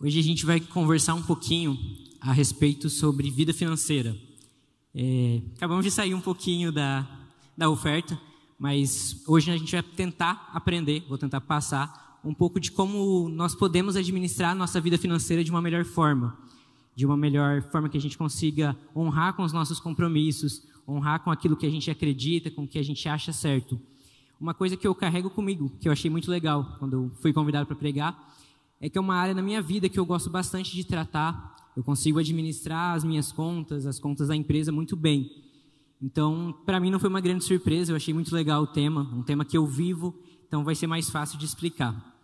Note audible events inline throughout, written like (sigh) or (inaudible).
Hoje a gente vai conversar um pouquinho a respeito sobre vida financeira. É, acabamos de sair um pouquinho da, da oferta, mas hoje a gente vai tentar aprender, vou tentar passar um pouco de como nós podemos administrar nossa vida financeira de uma melhor forma. De uma melhor forma que a gente consiga honrar com os nossos compromissos, honrar com aquilo que a gente acredita, com o que a gente acha certo. Uma coisa que eu carrego comigo, que eu achei muito legal quando eu fui convidado para pregar, é que é uma área na minha vida que eu gosto bastante de tratar. Eu consigo administrar as minhas contas, as contas da empresa muito bem. Então, para mim não foi uma grande surpresa, eu achei muito legal o tema, um tema que eu vivo, então vai ser mais fácil de explicar.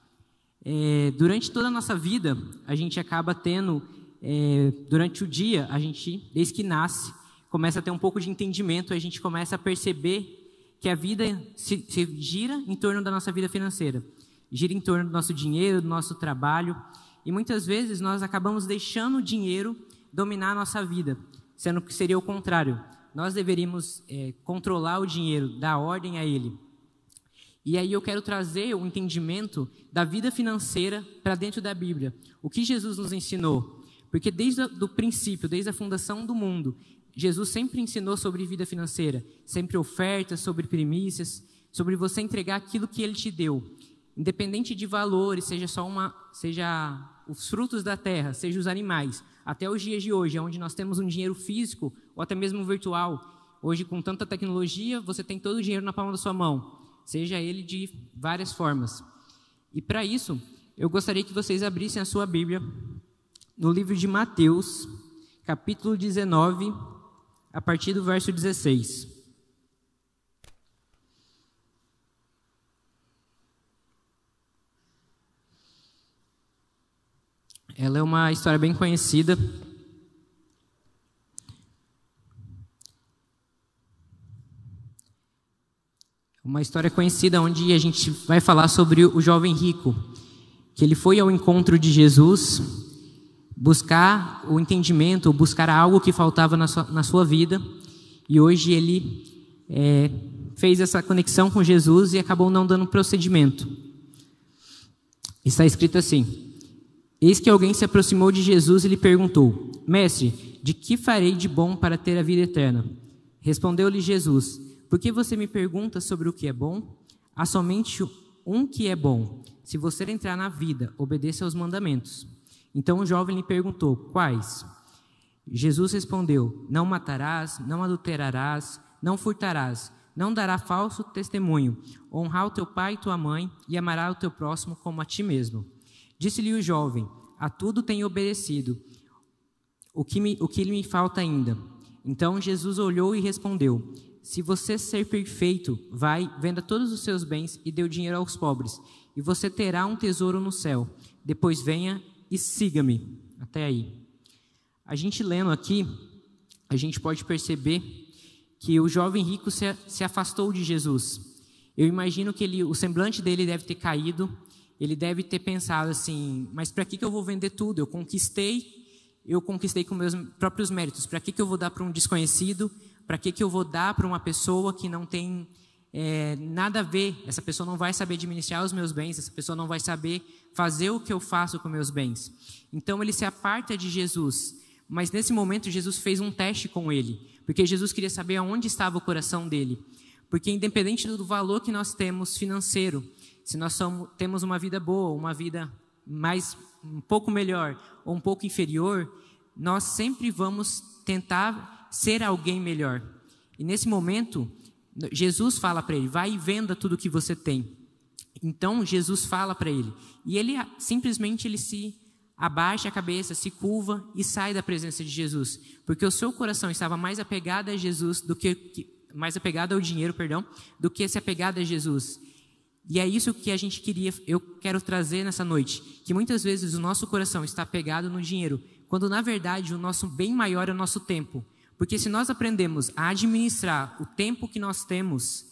É, durante toda a nossa vida, a gente acaba tendo, é, durante o dia, a gente, desde que nasce, começa a ter um pouco de entendimento, a gente começa a perceber que a vida se, se gira em torno da nossa vida financeira gira em torno do nosso dinheiro, do nosso trabalho. E muitas vezes nós acabamos deixando o dinheiro dominar a nossa vida, sendo que seria o contrário. Nós deveríamos é, controlar o dinheiro, dar ordem a ele. E aí eu quero trazer o entendimento da vida financeira para dentro da Bíblia. O que Jesus nos ensinou? Porque desde o princípio, desde a fundação do mundo, Jesus sempre ensinou sobre vida financeira, sempre ofertas, sobre primícias, sobre você entregar aquilo que ele te deu independente de valores, seja só uma, seja os frutos da terra, seja os animais, até os dias de hoje, onde nós temos um dinheiro físico ou até mesmo virtual. Hoje, com tanta tecnologia, você tem todo o dinheiro na palma da sua mão, seja ele de várias formas. E para isso, eu gostaria que vocês abrissem a sua Bíblia no livro de Mateus, capítulo 19, a partir do verso 16. Ela é uma história bem conhecida. Uma história conhecida onde a gente vai falar sobre o jovem rico, que ele foi ao encontro de Jesus buscar o entendimento, buscar algo que faltava na sua, na sua vida, e hoje ele é, fez essa conexão com Jesus e acabou não dando procedimento. Está escrito assim: Eis que alguém se aproximou de Jesus e lhe perguntou: Mestre, de que farei de bom para ter a vida eterna? Respondeu-lhe Jesus: Por que você me pergunta sobre o que é bom? Há somente um que é bom. Se você entrar na vida, obedeça aos mandamentos. Então o jovem lhe perguntou: Quais? Jesus respondeu: Não matarás, não adulterarás, não furtarás, não dará falso testemunho, honrar o teu pai e tua mãe e amará o teu próximo como a ti mesmo. Disse-lhe o jovem: A tudo tenho obedecido. O que, me, o que me falta ainda? Então Jesus olhou e respondeu: Se você ser perfeito, vai, venda todos os seus bens e dê o dinheiro aos pobres, e você terá um tesouro no céu. Depois venha e siga-me. Até aí. A gente lendo aqui, a gente pode perceber que o jovem rico se, se afastou de Jesus. Eu imagino que ele, o semblante dele deve ter caído, ele deve ter pensado assim: mas para que, que eu vou vender tudo? Eu conquistei, eu conquistei com meus próprios méritos. Para que, que eu vou dar para um desconhecido? Para que, que eu vou dar para uma pessoa que não tem é, nada a ver? Essa pessoa não vai saber administrar os meus bens, essa pessoa não vai saber fazer o que eu faço com meus bens. Então ele se aparta de Jesus. Mas nesse momento Jesus fez um teste com ele, porque Jesus queria saber aonde estava o coração dele. Porque independente do valor que nós temos financeiro, se nós somos, temos uma vida boa, uma vida mais um pouco melhor ou um pouco inferior, nós sempre vamos tentar ser alguém melhor. E nesse momento, Jesus fala para ele: vai e venda tudo que você tem. Então Jesus fala para ele e ele simplesmente ele se abaixa a cabeça, se curva e sai da presença de Jesus, porque o seu coração estava mais apegado a Jesus do que mais apegado ao dinheiro, perdão, do que se apegado a Jesus. E é isso que a gente queria, eu quero trazer nessa noite, que muitas vezes o nosso coração está pegado no dinheiro, quando na verdade o nosso bem maior é o nosso tempo. Porque se nós aprendemos a administrar o tempo que nós temos,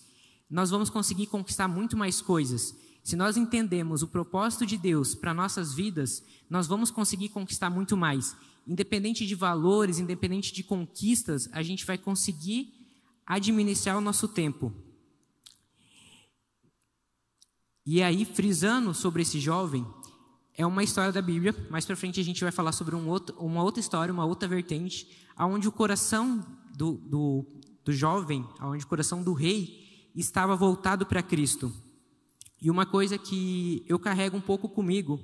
nós vamos conseguir conquistar muito mais coisas. Se nós entendemos o propósito de Deus para nossas vidas, nós vamos conseguir conquistar muito mais. Independente de valores, independente de conquistas, a gente vai conseguir administrar o nosso tempo. E aí, frisando sobre esse jovem, é uma história da Bíblia. Mais para frente a gente vai falar sobre um outro, uma outra história, uma outra vertente, aonde o coração do, do, do jovem, aonde o coração do rei estava voltado para Cristo. E uma coisa que eu carrego um pouco comigo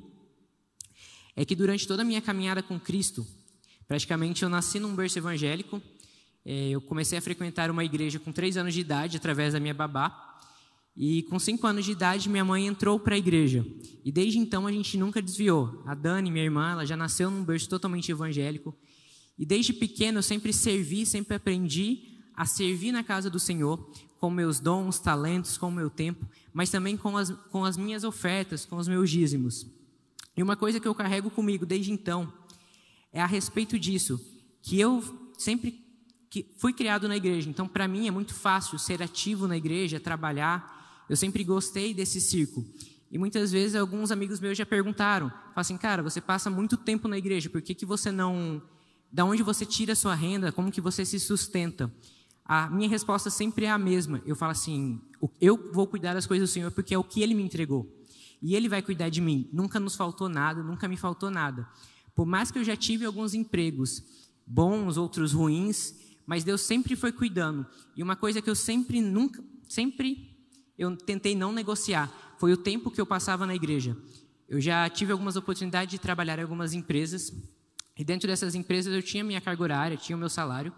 é que durante toda a minha caminhada com Cristo, praticamente eu nasci num berço evangélico, é, eu comecei a frequentar uma igreja com três anos de idade através da minha babá. E com cinco anos de idade, minha mãe entrou para a igreja. E desde então a gente nunca desviou. A Dani, minha irmã, ela já nasceu num berço totalmente evangélico. E desde pequeno eu sempre servi, sempre aprendi a servir na casa do Senhor, com meus dons, talentos, com o meu tempo, mas também com as, com as minhas ofertas, com os meus dízimos. E uma coisa que eu carrego comigo desde então é a respeito disso, que eu sempre que fui criado na igreja, então para mim é muito fácil ser ativo na igreja, trabalhar, eu sempre gostei desse círculo. E muitas vezes alguns amigos meus já perguntaram, falam assim, cara, você passa muito tempo na igreja, por que, que você não... Da onde você tira a sua renda? Como que você se sustenta? A minha resposta sempre é a mesma. Eu falo assim, eu vou cuidar das coisas do Senhor porque é o que Ele me entregou. E Ele vai cuidar de mim. Nunca nos faltou nada, nunca me faltou nada. Por mais que eu já tive alguns empregos bons, outros ruins, mas Deus sempre foi cuidando. E uma coisa que eu sempre nunca, sempre eu tentei não negociar foi o tempo que eu passava na igreja. Eu já tive algumas oportunidades de trabalhar em algumas empresas, e dentro dessas empresas eu tinha minha carga horária, tinha o meu salário,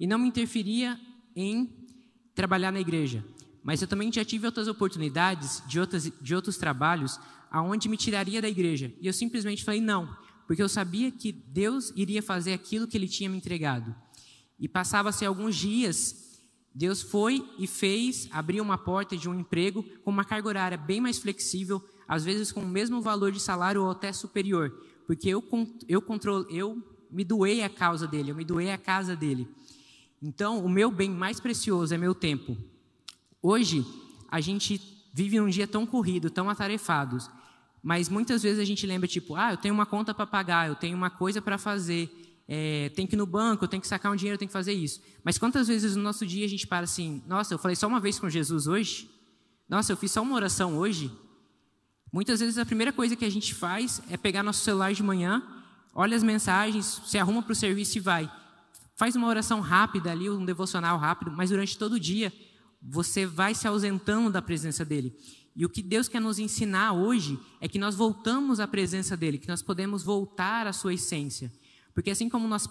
e não me interferia em trabalhar na igreja. Mas eu também já tive outras oportunidades de, outras, de outros trabalhos aonde me tiraria da igreja. E eu simplesmente falei não, porque eu sabia que Deus iria fazer aquilo que Ele tinha me entregado. E passava-se alguns dias Deus foi e fez, abriu uma porta de um emprego com uma carga horária bem mais flexível, às vezes com o mesmo valor de salário ou até superior, porque eu eu controlo, eu me doei a causa dele, eu me doei a casa dele. Então, o meu bem mais precioso é meu tempo. Hoje, a gente vive um dia tão corrido, tão atarefados, mas muitas vezes a gente lembra tipo, ah, eu tenho uma conta para pagar, eu tenho uma coisa para fazer, é, tem que ir no banco, tem que sacar um dinheiro, tem que fazer isso. Mas quantas vezes no nosso dia a gente para assim, nossa, eu falei só uma vez com Jesus hoje? Nossa, eu fiz só uma oração hoje? Muitas vezes a primeira coisa que a gente faz é pegar nosso celular de manhã, olha as mensagens, se arruma para o serviço e vai. Faz uma oração rápida ali, um devocional rápido, mas durante todo o dia você vai se ausentando da presença dele. E o que Deus quer nos ensinar hoje é que nós voltamos à presença dele, que nós podemos voltar à sua essência. Porque assim como nós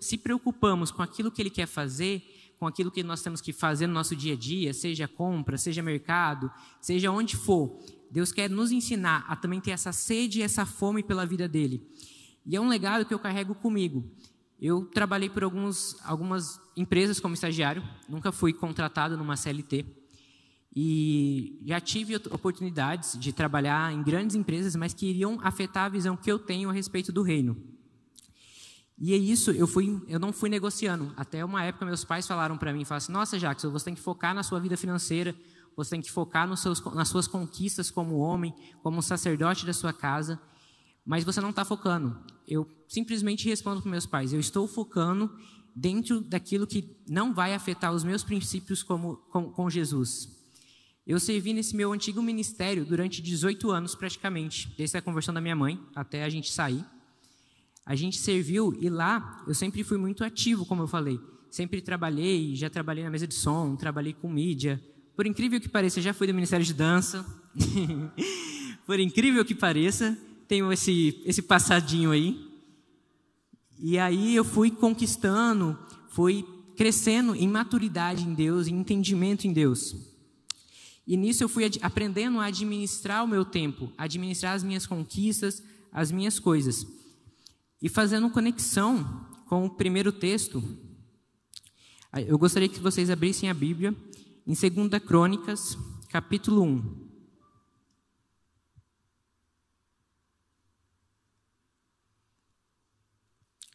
se preocupamos com aquilo que Ele quer fazer, com aquilo que nós temos que fazer no nosso dia a dia, seja compra, seja mercado, seja onde for, Deus quer nos ensinar a também ter essa sede e essa fome pela vida dele. E é um legado que eu carrego comigo. Eu trabalhei por alguns, algumas empresas como estagiário, nunca fui contratado numa CLT. E já tive oportunidades de trabalhar em grandes empresas, mas que iriam afetar a visão que eu tenho a respeito do reino. E é isso, eu, fui, eu não fui negociando. Até uma época, meus pais falaram para mim, falaram assim, nossa, Jackson, você tem que focar na sua vida financeira, você tem que focar nos seus, nas suas conquistas como homem, como sacerdote da sua casa, mas você não está focando. Eu simplesmente respondo para meus pais, eu estou focando dentro daquilo que não vai afetar os meus princípios como, com, com Jesus. Eu servi nesse meu antigo ministério durante 18 anos praticamente, desde a conversão da minha mãe até a gente sair. A gente serviu e lá eu sempre fui muito ativo, como eu falei. Sempre trabalhei, já trabalhei na mesa de som, trabalhei com mídia. Por incrível que pareça, já fui do Ministério de Dança. (laughs) Por incrível que pareça, tenho esse, esse passadinho aí. E aí eu fui conquistando, fui crescendo em maturidade em Deus, em entendimento em Deus. E nisso eu fui aprendendo a administrar o meu tempo, administrar as minhas conquistas, as minhas coisas. E fazendo conexão com o primeiro texto, eu gostaria que vocês abrissem a Bíblia em 2 Crônicas, capítulo 1.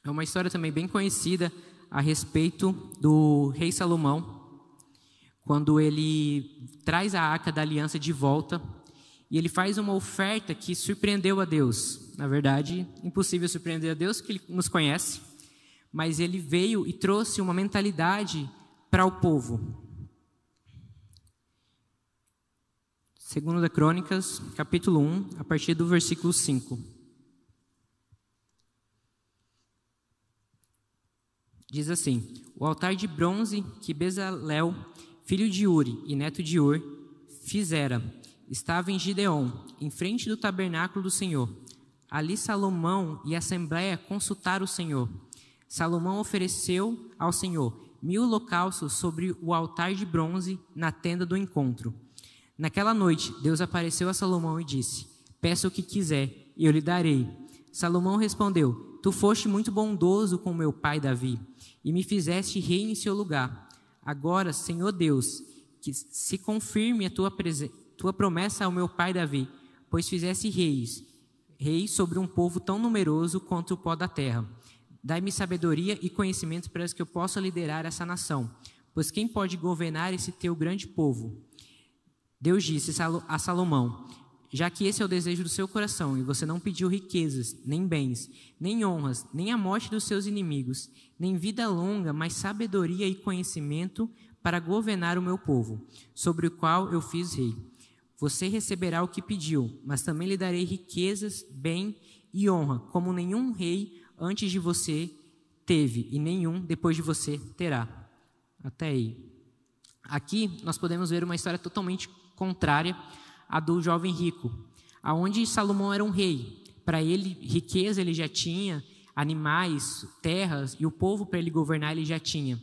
É uma história também bem conhecida a respeito do rei Salomão, quando ele traz a arca da aliança de volta e ele faz uma oferta que surpreendeu a Deus. Na verdade, impossível surpreender a Deus, porque ele nos conhece, mas ele veio e trouxe uma mentalidade para o povo. Segundo da Crônicas, capítulo 1, a partir do versículo 5. Diz assim: O altar de bronze que Bezalel, filho de Uri e neto de Ur, fizera, estava em Gideon, em frente do tabernáculo do Senhor. Ali Salomão e a assembleia consultaram o Senhor. Salomão ofereceu ao Senhor mil holocaustos sobre o altar de bronze na tenda do encontro. Naquela noite, Deus apareceu a Salomão e disse: Peça o que quiser, e eu lhe darei. Salomão respondeu: Tu foste muito bondoso com meu pai Davi, e me fizeste rei em seu lugar. Agora, Senhor Deus, que se confirme a tua, tua promessa ao meu pai Davi, pois fizeste reis, reis sobre um povo tão numeroso quanto o pó da terra. Dai-me sabedoria e conhecimento para que eu possa liderar essa nação, pois quem pode governar esse teu grande povo? Deus disse a Salomão: Já que esse é o desejo do seu coração, e você não pediu riquezas, nem bens, nem honras, nem a morte dos seus inimigos, nem vida longa, mas sabedoria e conhecimento para governar o meu povo, sobre o qual eu fiz rei. Você receberá o que pediu, mas também lhe darei riquezas, bem e honra, como nenhum rei antes de você teve e nenhum depois de você terá. Até aí. Aqui nós podemos ver uma história totalmente contrária à do jovem rico, aonde Salomão era um rei. Para ele, riqueza ele já tinha, animais, terras e o povo para ele governar ele já tinha.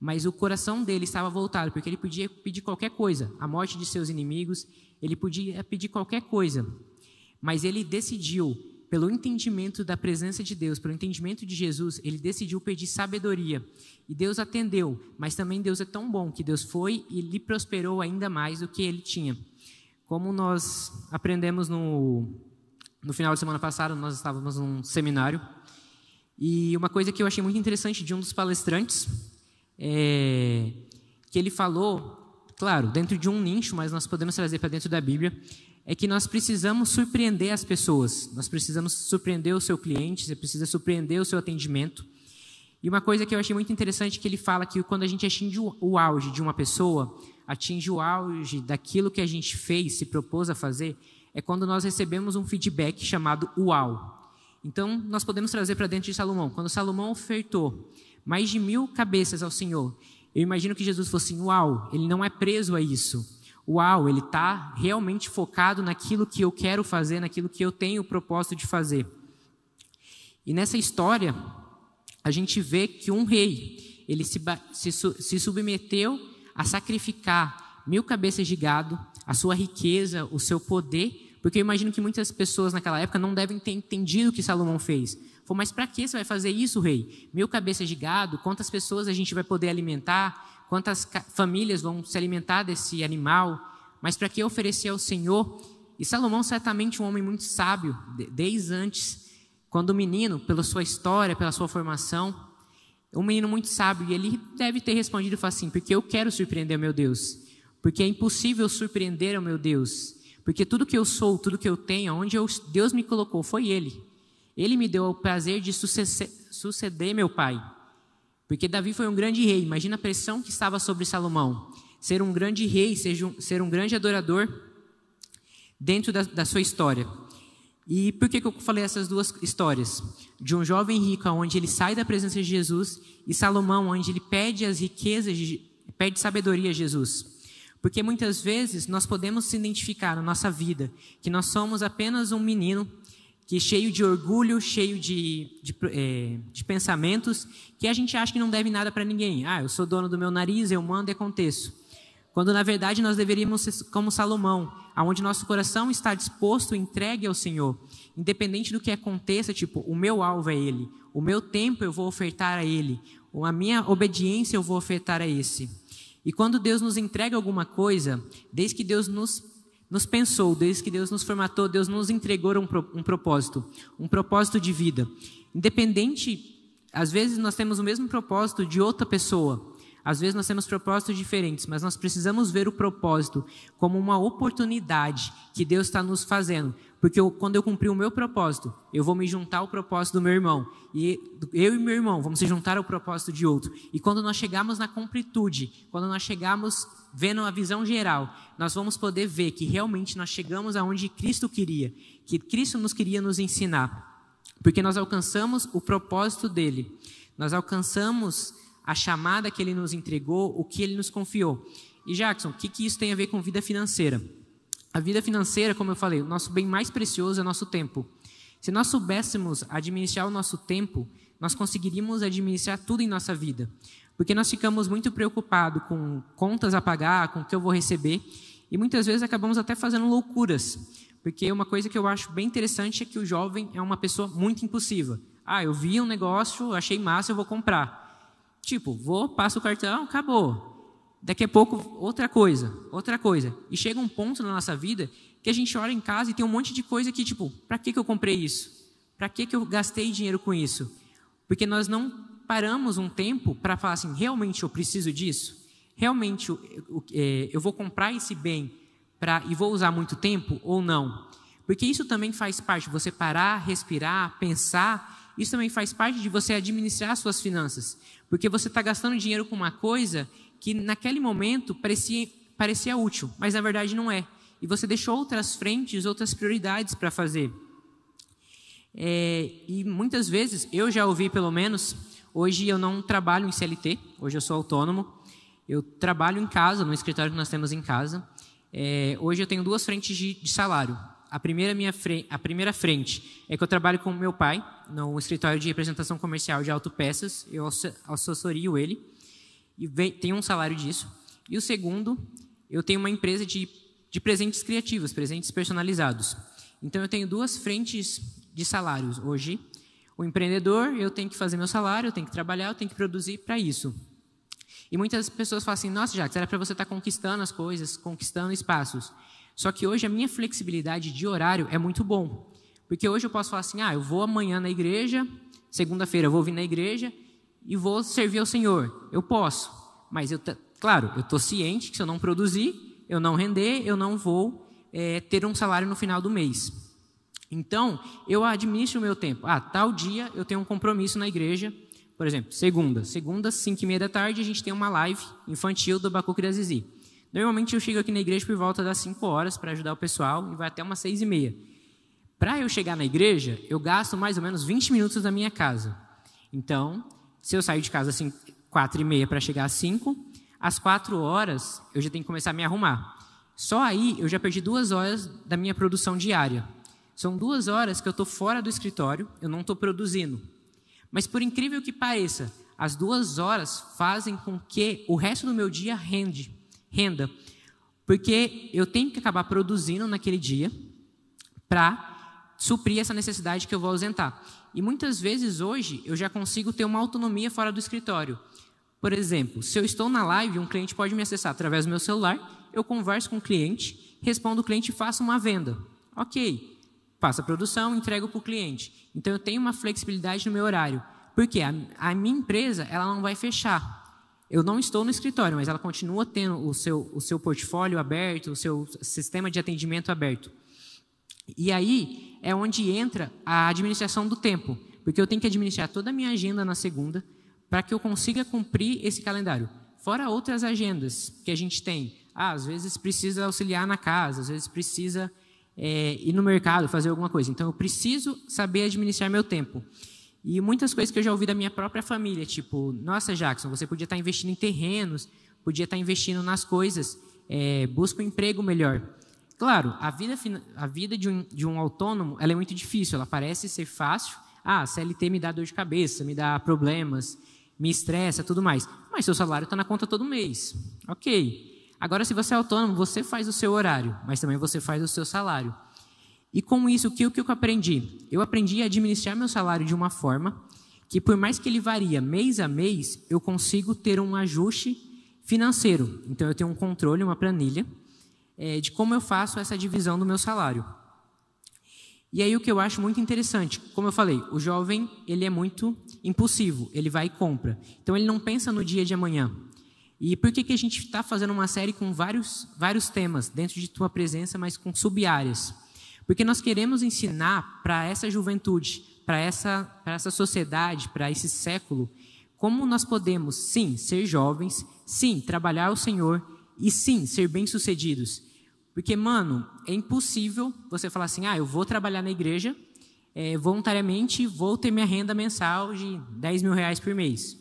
Mas o coração dele estava voltado, porque ele podia pedir qualquer coisa, a morte de seus inimigos, ele podia pedir qualquer coisa. Mas ele decidiu pelo entendimento da presença de Deus, pelo entendimento de Jesus, ele decidiu pedir sabedoria. E Deus atendeu, mas também Deus é tão bom que Deus foi e lhe prosperou ainda mais do que ele tinha. Como nós aprendemos no, no final de semana passada, nós estávamos num seminário, e uma coisa que eu achei muito interessante de um dos palestrantes, é que ele falou, claro, dentro de um nicho, mas nós podemos trazer para dentro da Bíblia, é que nós precisamos surpreender as pessoas, nós precisamos surpreender o seu cliente, você precisa surpreender o seu atendimento. E uma coisa que eu achei muito interessante é que ele fala que quando a gente atinge o auge de uma pessoa, atinge o auge daquilo que a gente fez, se propôs a fazer, é quando nós recebemos um feedback chamado uau. Então, nós podemos trazer para dentro de Salomão. Quando Salomão ofertou mais de mil cabeças ao Senhor, eu imagino que Jesus fosse assim, uau, ele não é preso a isso uau, ele está realmente focado naquilo que eu quero fazer, naquilo que eu tenho o propósito de fazer. E nessa história, a gente vê que um rei, ele se, se, se submeteu a sacrificar mil cabeças de gado, a sua riqueza, o seu poder, porque eu imagino que muitas pessoas naquela época não devem ter entendido o que Salomão fez. Falou, mas para que você vai fazer isso, rei? Mil cabeças de gado, quantas pessoas a gente vai poder alimentar? quantas famílias vão se alimentar desse animal, mas para que oferecer ao Senhor? E Salomão, certamente um homem muito sábio, desde antes, quando menino, pela sua história, pela sua formação, um menino muito sábio, e ele deve ter respondido assim: porque eu quero surpreender o meu Deus, porque é impossível surpreender o meu Deus, porque tudo que eu sou, tudo que eu tenho, onde eu, Deus me colocou, foi Ele. Ele me deu o prazer de suceder, meu pai. Porque Davi foi um grande rei, imagina a pressão que estava sobre Salomão. Ser um grande rei, ser um, grande adorador dentro da, da, sua história. E por que, que eu falei essas duas histórias? De um jovem rico, onde ele sai da presença de Jesus, e Salomão, onde ele pede as riquezas, de, pede sabedoria a Jesus. Porque muitas vezes nós podemos se identificar na nossa vida que nós somos apenas um menino que cheio de orgulho, cheio de, de, é, de, pensamentos, que a gente acha que não deve nada para ninguém. Ah, eu sou dono do meu nariz, eu mando e aconteço. Quando na verdade nós deveríamos ser como Salomão, aonde nosso coração está disposto, entregue ao Senhor, independente do que aconteça, tipo, o meu alvo é Ele, o meu tempo eu vou ofertar a Ele, a minha obediência eu vou ofertar a esse. E quando Deus nos entrega alguma coisa, desde que Deus nos nos pensou, desde que Deus nos formatou, Deus nos entregou um, um propósito, um propósito de vida. Independente às vezes nós temos o mesmo propósito de outra pessoa. Às vezes nós temos propósitos diferentes, mas nós precisamos ver o propósito como uma oportunidade que Deus está nos fazendo. Porque eu, quando eu cumprir o meu propósito, eu vou me juntar ao propósito do meu irmão. E eu e meu irmão vamos se juntar ao propósito de outro. E quando nós chegarmos na completude, quando nós chegarmos vendo a visão geral, nós vamos poder ver que realmente nós chegamos aonde Cristo queria, que Cristo nos queria nos ensinar. Porque nós alcançamos o propósito dele. Nós alcançamos a chamada que ele nos entregou, o que ele nos confiou. E Jackson, o que, que isso tem a ver com vida financeira? A vida financeira, como eu falei, o nosso bem mais precioso é nosso tempo. Se nós soubéssemos administrar o nosso tempo, nós conseguiríamos administrar tudo em nossa vida. Porque nós ficamos muito preocupados com contas a pagar, com o que eu vou receber, e muitas vezes acabamos até fazendo loucuras. Porque uma coisa que eu acho bem interessante é que o jovem é uma pessoa muito impulsiva. Ah, eu vi um negócio, achei massa, eu vou comprar. Tipo, vou, passo o cartão, acabou. Daqui a pouco, outra coisa, outra coisa. E chega um ponto na nossa vida que a gente olha em casa e tem um monte de coisa que, tipo, para que, que eu comprei isso? Para que, que eu gastei dinheiro com isso? Porque nós não paramos um tempo para falar assim, realmente eu preciso disso? Realmente eu, eu, é, eu vou comprar esse bem pra, e vou usar muito tempo ou não? Porque isso também faz parte, você parar, respirar, pensar isso também faz parte de você administrar suas finanças. Porque você está gastando dinheiro com uma coisa que naquele momento parecia, parecia útil, mas na verdade não é. E você deixou outras frentes, outras prioridades para fazer. É, e muitas vezes, eu já ouvi pelo menos, hoje eu não trabalho em CLT, hoje eu sou autônomo, eu trabalho em casa, no escritório que nós temos em casa. É, hoje eu tenho duas frentes de, de salário a primeira, minha frente, a primeira frente é que eu trabalho com meu pai no escritório de representação comercial de autopeças, eu assessorio ele e tenho um salário disso. E o segundo, eu tenho uma empresa de, de presentes criativos, presentes personalizados. Então eu tenho duas frentes de salários hoje. O empreendedor, eu tenho que fazer meu salário, eu tenho que trabalhar, eu tenho que produzir para isso. E muitas pessoas falam assim: nossa, Jacques, era para você estar tá conquistando as coisas, conquistando espaços. Só que hoje a minha flexibilidade de horário é muito bom. Porque hoje eu posso falar assim: ah, eu vou amanhã na igreja, segunda-feira eu vou vir na igreja e vou servir ao Senhor. Eu posso. Mas, eu, claro, eu estou ciente que se eu não produzir, eu não render, eu não vou é, ter um salário no final do mês. Então, eu administro o meu tempo. Ah, tal dia eu tenho um compromisso na igreja. Por exemplo, segunda. Segunda, cinco e meia da tarde, a gente tem uma live infantil do Bacuque da Zizi. Normalmente eu chego aqui na igreja por volta das 5 horas para ajudar o pessoal e vai até umas 6 e meia. Para eu chegar na igreja, eu gasto mais ou menos 20 minutos da minha casa. Então, se eu sair de casa assim, 4 e meia para chegar às 5, às 4 horas eu já tenho que começar a me arrumar. Só aí eu já perdi duas horas da minha produção diária. São duas horas que eu estou fora do escritório, eu não estou produzindo. Mas por incrível que pareça, as duas horas fazem com que o resto do meu dia rende renda. Porque eu tenho que acabar produzindo naquele dia para suprir essa necessidade que eu vou ausentar. E muitas vezes hoje eu já consigo ter uma autonomia fora do escritório. Por exemplo, se eu estou na live, um cliente pode me acessar através do meu celular, eu converso com o cliente, respondo o cliente e faço uma venda. Ok, faço a produção, entrego para o cliente. Então eu tenho uma flexibilidade no meu horário. Porque a, a minha empresa ela não vai fechar. Eu não estou no escritório, mas ela continua tendo o seu, o seu portfólio aberto, o seu sistema de atendimento aberto. E aí é onde entra a administração do tempo, porque eu tenho que administrar toda a minha agenda na segunda para que eu consiga cumprir esse calendário. Fora outras agendas que a gente tem. Ah, às vezes precisa auxiliar na casa, às vezes precisa é, ir no mercado fazer alguma coisa. Então eu preciso saber administrar meu tempo. E muitas coisas que eu já ouvi da minha própria família, tipo, nossa, Jackson, você podia estar investindo em terrenos, podia estar investindo nas coisas, é, busca um emprego melhor. Claro, a vida, a vida de, um, de um autônomo ela é muito difícil, ela parece ser fácil. Ah, CLT me dá dor de cabeça, me dá problemas, me estressa, tudo mais. Mas seu salário está na conta todo mês. Ok. Agora, se você é autônomo, você faz o seu horário, mas também você faz o seu salário. E com isso, o que, o que eu aprendi? Eu aprendi a administrar meu salário de uma forma que, por mais que ele varia mês a mês, eu consigo ter um ajuste financeiro. Então, eu tenho um controle, uma planilha, é, de como eu faço essa divisão do meu salário. E aí o que eu acho muito interessante, como eu falei, o jovem ele é muito impulsivo, ele vai e compra. Então ele não pensa no dia de amanhã. E por que, que a gente está fazendo uma série com vários, vários temas dentro de tua presença, mas com sub-áreas? Porque nós queremos ensinar para essa juventude, para essa, essa sociedade, para esse século, como nós podemos, sim, ser jovens, sim, trabalhar o Senhor e sim, ser bem-sucedidos. Porque, mano, é impossível você falar assim: ah, eu vou trabalhar na igreja é, voluntariamente, vou ter minha renda mensal de 10 mil reais por mês.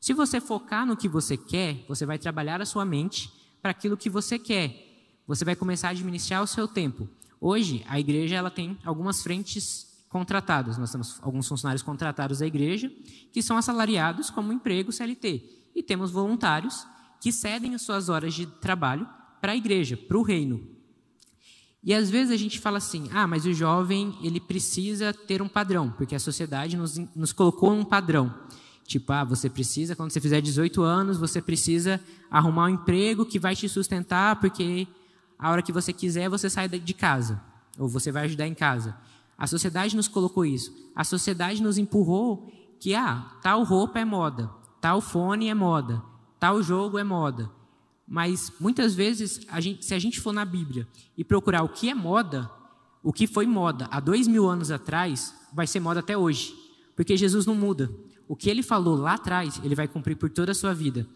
Se você focar no que você quer, você vai trabalhar a sua mente para aquilo que você quer. Você vai começar a administrar o seu tempo. Hoje, a igreja ela tem algumas frentes contratadas. Nós temos alguns funcionários contratados da igreja que são assalariados como emprego CLT. E temos voluntários que cedem as suas horas de trabalho para a igreja, para o reino. E às vezes a gente fala assim: ah, mas o jovem ele precisa ter um padrão, porque a sociedade nos, nos colocou um padrão. Tipo, ah, você precisa, quando você fizer 18 anos, você precisa arrumar um emprego que vai te sustentar, porque a hora que você quiser, você sai de casa. Ou você vai ajudar em casa. A sociedade nos colocou isso. A sociedade nos empurrou que, ah, tal roupa é moda, tal fone é moda, tal jogo é moda. Mas muitas vezes, a gente, se a gente for na Bíblia e procurar o que é moda, o que foi moda há dois mil anos atrás, vai ser moda até hoje. Porque Jesus não muda. O que ele falou lá atrás, ele vai cumprir por toda a sua vida.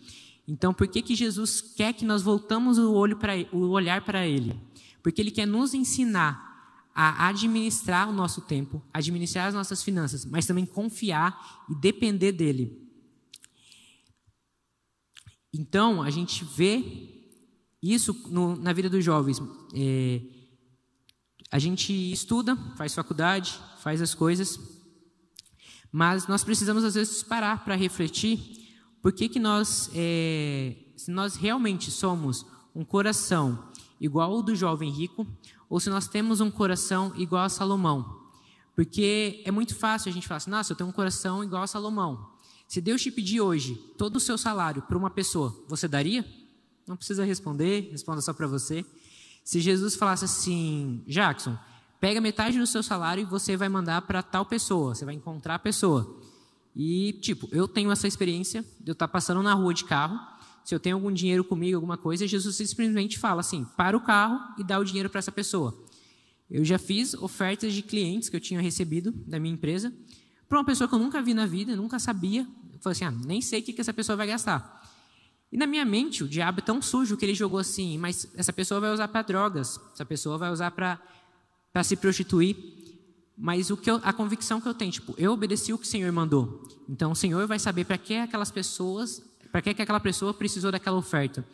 Então, por que, que Jesus quer que nós voltamos o, olho pra, o olhar para ele? Porque ele quer nos ensinar a administrar o nosso tempo, administrar as nossas finanças, mas também confiar e depender dele. Então, a gente vê isso no, na vida dos jovens. É, a gente estuda, faz faculdade, faz as coisas, mas nós precisamos, às vezes, parar para refletir por que, que nós, é, se nós realmente somos um coração igual ao do jovem rico, ou se nós temos um coração igual a Salomão. Porque é muito fácil a gente falar assim, nossa, eu tenho um coração igual a Salomão. Se Deus te pedir hoje todo o seu salário para uma pessoa, você daria? Não precisa responder, responda só para você. Se Jesus falasse assim, Jackson, pega metade do seu salário e você vai mandar para tal pessoa, você vai encontrar a pessoa. E, tipo, eu tenho essa experiência de eu estar tá passando na rua de carro, se eu tenho algum dinheiro comigo, alguma coisa, Jesus simplesmente fala assim: para o carro e dá o dinheiro para essa pessoa. Eu já fiz ofertas de clientes que eu tinha recebido da minha empresa para uma pessoa que eu nunca vi na vida, nunca sabia. Eu falei assim: ah, nem sei o que essa pessoa vai gastar. E na minha mente, o diabo é tão sujo que ele jogou assim: mas essa pessoa vai usar para drogas, essa pessoa vai usar para se prostituir. Mas o que eu, a convicção que eu tenho, tipo, eu obedeci o que o Senhor mandou. Então o Senhor vai saber para que aquelas pessoas, para que aquela pessoa precisou daquela oferta.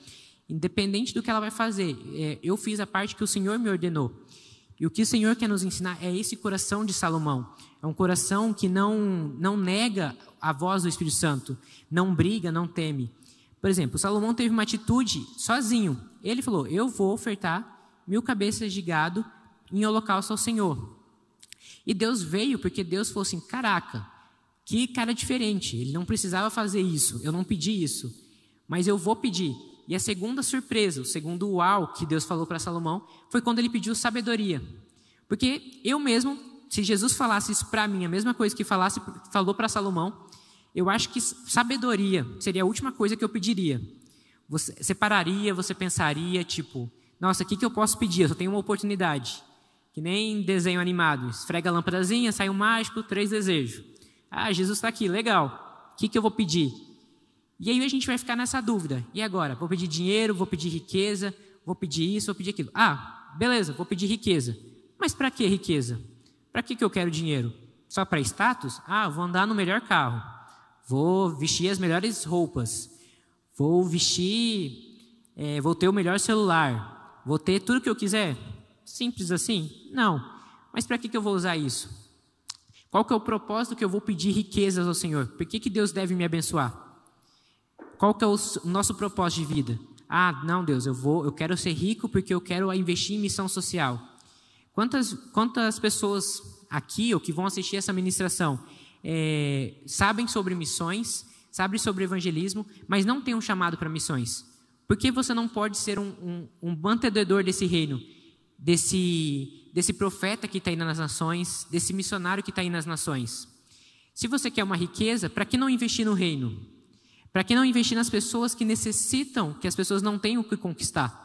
Independente do que ela vai fazer, é, eu fiz a parte que o Senhor me ordenou. E o que o Senhor quer nos ensinar é esse coração de Salomão. É um coração que não, não nega a voz do Espírito Santo, não briga, não teme. Por exemplo, Salomão teve uma atitude sozinho. Ele falou: Eu vou ofertar mil cabeças de gado em holocausto ao Senhor. E Deus veio porque Deus falou assim: caraca, que cara diferente, ele não precisava fazer isso, eu não pedi isso, mas eu vou pedir. E a segunda surpresa, o segundo uau que Deus falou para Salomão, foi quando ele pediu sabedoria. Porque eu mesmo, se Jesus falasse isso para mim, a mesma coisa que falasse, falou para Salomão, eu acho que sabedoria seria a última coisa que eu pediria. Você separaria, você pensaria, tipo, nossa, o que, que eu posso pedir? Eu só tenho uma oportunidade. Que nem desenho animado. Esfrega a lâmpadazinha, sai um mágico, três desejos. Ah, Jesus está aqui, legal. O que, que eu vou pedir? E aí a gente vai ficar nessa dúvida. E agora? Vou pedir dinheiro, vou pedir riqueza, vou pedir isso, vou pedir aquilo. Ah, beleza, vou pedir riqueza. Mas para que riqueza? Para que, que eu quero dinheiro? Só para status? Ah, vou andar no melhor carro. Vou vestir as melhores roupas. Vou vestir. É, vou ter o melhor celular. Vou ter tudo que eu quiser. Simples assim? Não. Mas para que, que eu vou usar isso? Qual que é o propósito que eu vou pedir riquezas ao Senhor? Por que, que Deus deve me abençoar? Qual que é o nosso propósito de vida? Ah, não, Deus, eu vou, eu quero ser rico porque eu quero investir em missão social. Quantas, quantas pessoas aqui ou que vão assistir essa ministração é, sabem sobre missões, sabem sobre evangelismo, mas não têm um chamado para missões? Por que você não pode ser um, um, um mantenedor desse reino? Desse, desse profeta que está aí nas nações, desse missionário que está aí nas nações. Se você quer uma riqueza, para que não investir no reino? Para que não investir nas pessoas que necessitam, que as pessoas não têm o que conquistar?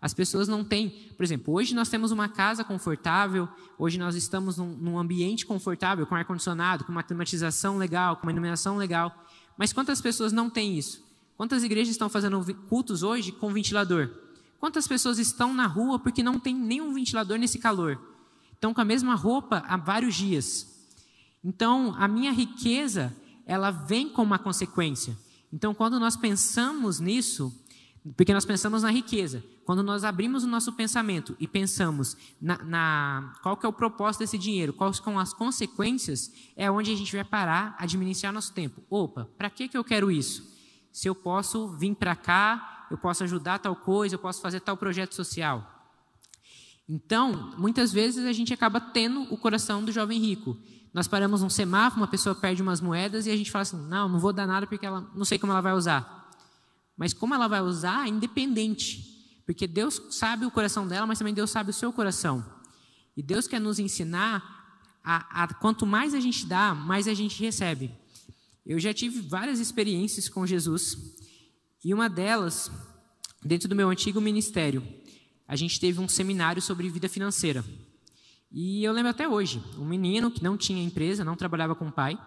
As pessoas não têm, por exemplo, hoje nós temos uma casa confortável, hoje nós estamos num, num ambiente confortável, com ar-condicionado, com uma climatização legal, com uma iluminação legal. Mas quantas pessoas não têm isso? Quantas igrejas estão fazendo cultos hoje com ventilador? Quantas pessoas estão na rua porque não tem nenhum ventilador nesse calor? Estão com a mesma roupa há vários dias. Então, a minha riqueza, ela vem com uma consequência. Então, quando nós pensamos nisso, porque nós pensamos na riqueza. Quando nós abrimos o nosso pensamento e pensamos na, na, qual que é o propósito desse dinheiro, quais são as consequências, é onde a gente vai parar, administrar nosso tempo. Opa, para que, que eu quero isso? Se eu posso vir para cá, eu posso ajudar tal coisa, eu posso fazer tal projeto social. Então, muitas vezes a gente acaba tendo o coração do jovem rico. Nós paramos num semáforo, uma pessoa perde umas moedas e a gente fala assim: não, não vou dar nada porque ela não sei como ela vai usar. Mas como ela vai usar, é independente. Porque Deus sabe o coração dela, mas também Deus sabe o seu coração. E Deus quer nos ensinar a, a quanto mais a gente dá, mais a gente recebe. Eu já tive várias experiências com Jesus. E uma delas, dentro do meu antigo ministério, a gente teve um seminário sobre vida financeira. E eu lembro até hoje, um menino que não tinha empresa, não trabalhava com o pai,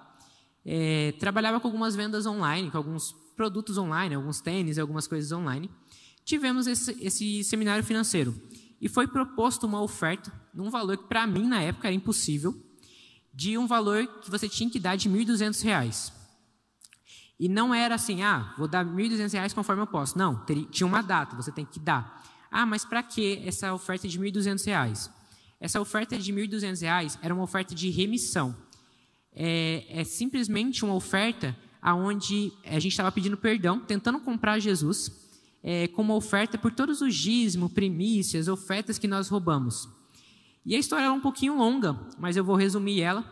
é, trabalhava com algumas vendas online, com alguns produtos online, alguns tênis, algumas coisas online. Tivemos esse, esse seminário financeiro e foi proposto uma oferta num valor que para mim na época era impossível, de um valor que você tinha que dar de R$ 1.200. E não era assim, ah, vou dar R$ 1.200 conforme eu posso. Não, tinha uma data, você tem que dar. Ah, mas para que essa oferta de R$ 1.200? Essa oferta de R$ 1.200 era uma oferta de remissão. É, é simplesmente uma oferta aonde a gente estava pedindo perdão, tentando comprar Jesus, é, como oferta por todos os dízimos, primícias, ofertas que nós roubamos. E a história é um pouquinho longa, mas eu vou resumir ela.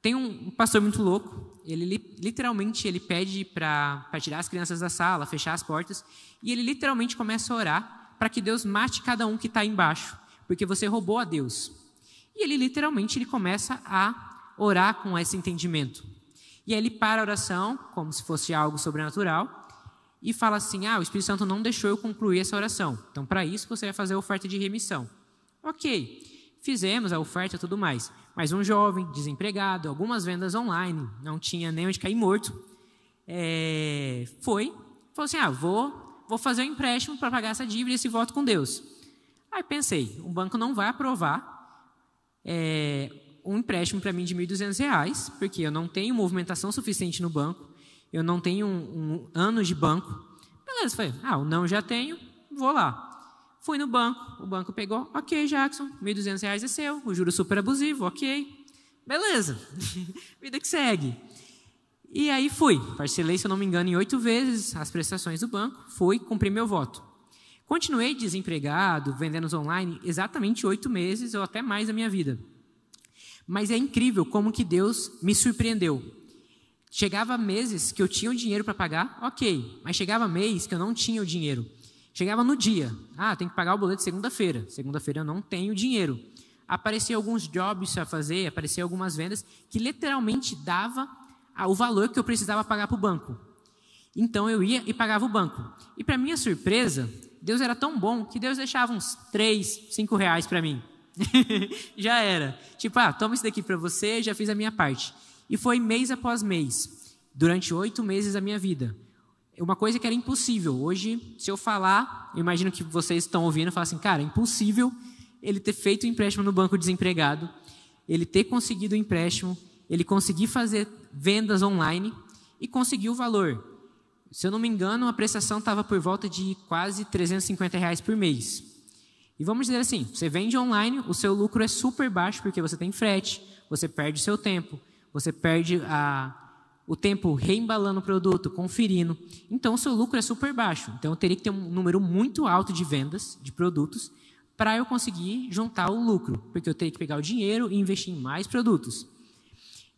Tem um pastor muito louco, ele literalmente ele pede para tirar as crianças da sala, fechar as portas, e ele literalmente começa a orar para que Deus mate cada um que está embaixo, porque você roubou a Deus. E ele literalmente ele começa a orar com esse entendimento. E aí ele para a oração, como se fosse algo sobrenatural, e fala assim: Ah, o Espírito Santo não deixou eu concluir essa oração. Então, para isso, você vai fazer a oferta de remissão. Ok, fizemos a oferta e tudo mais. Mas um jovem, desempregado, algumas vendas online, não tinha nem onde cair morto, é, foi, falou assim: Ah, vou, vou fazer um empréstimo para pagar essa dívida e esse voto com Deus. Aí pensei: o banco não vai aprovar. É, um empréstimo para mim de R$ 1.200, porque eu não tenho movimentação suficiente no banco, eu não tenho um, um ano de banco. Beleza, falei, ah, o não já tenho, vou lá. Fui no banco, o banco pegou, ok, Jackson, R$ 1.200 é seu, o juro super abusivo, ok. Beleza, (laughs) vida que segue. E aí fui, parcelei, se eu não me engano, em oito vezes as prestações do banco, fui, cumpri meu voto. Continuei desempregado, vendendo online, exatamente oito meses ou até mais da minha vida. Mas é incrível como que Deus me surpreendeu. Chegava meses que eu tinha o dinheiro para pagar, ok, mas chegava mês que eu não tinha o dinheiro. Chegava no dia, ah, tem que pagar o boleto segunda-feira. Segunda-feira eu não tenho dinheiro. Apareciam alguns jobs para fazer, apareciam algumas vendas que literalmente dava o valor que eu precisava pagar para o banco. Então eu ia e pagava o banco. E para minha surpresa, Deus era tão bom que Deus deixava uns 3, 5 reais para mim. (laughs) já era. Tipo, ah, toma isso daqui para você, já fiz a minha parte. E foi mês após mês, durante oito meses da minha vida. Uma coisa que era impossível. Hoje, se eu falar, eu imagino que vocês estão ouvindo, falam assim, cara, é impossível ele ter feito o empréstimo no banco desempregado, ele ter conseguido o empréstimo, ele conseguir fazer vendas online e conseguir o valor. Se eu não me engano, a prestação estava por volta de quase 350 reais por mês. E vamos dizer assim, você vende online, o seu lucro é super baixo porque você tem frete, você perde seu tempo, você perde a, o tempo reembalando o produto, conferindo. Então, o seu lucro é super baixo. Então, eu teria que ter um número muito alto de vendas de produtos para eu conseguir juntar o lucro, porque eu teria que pegar o dinheiro e investir em mais produtos.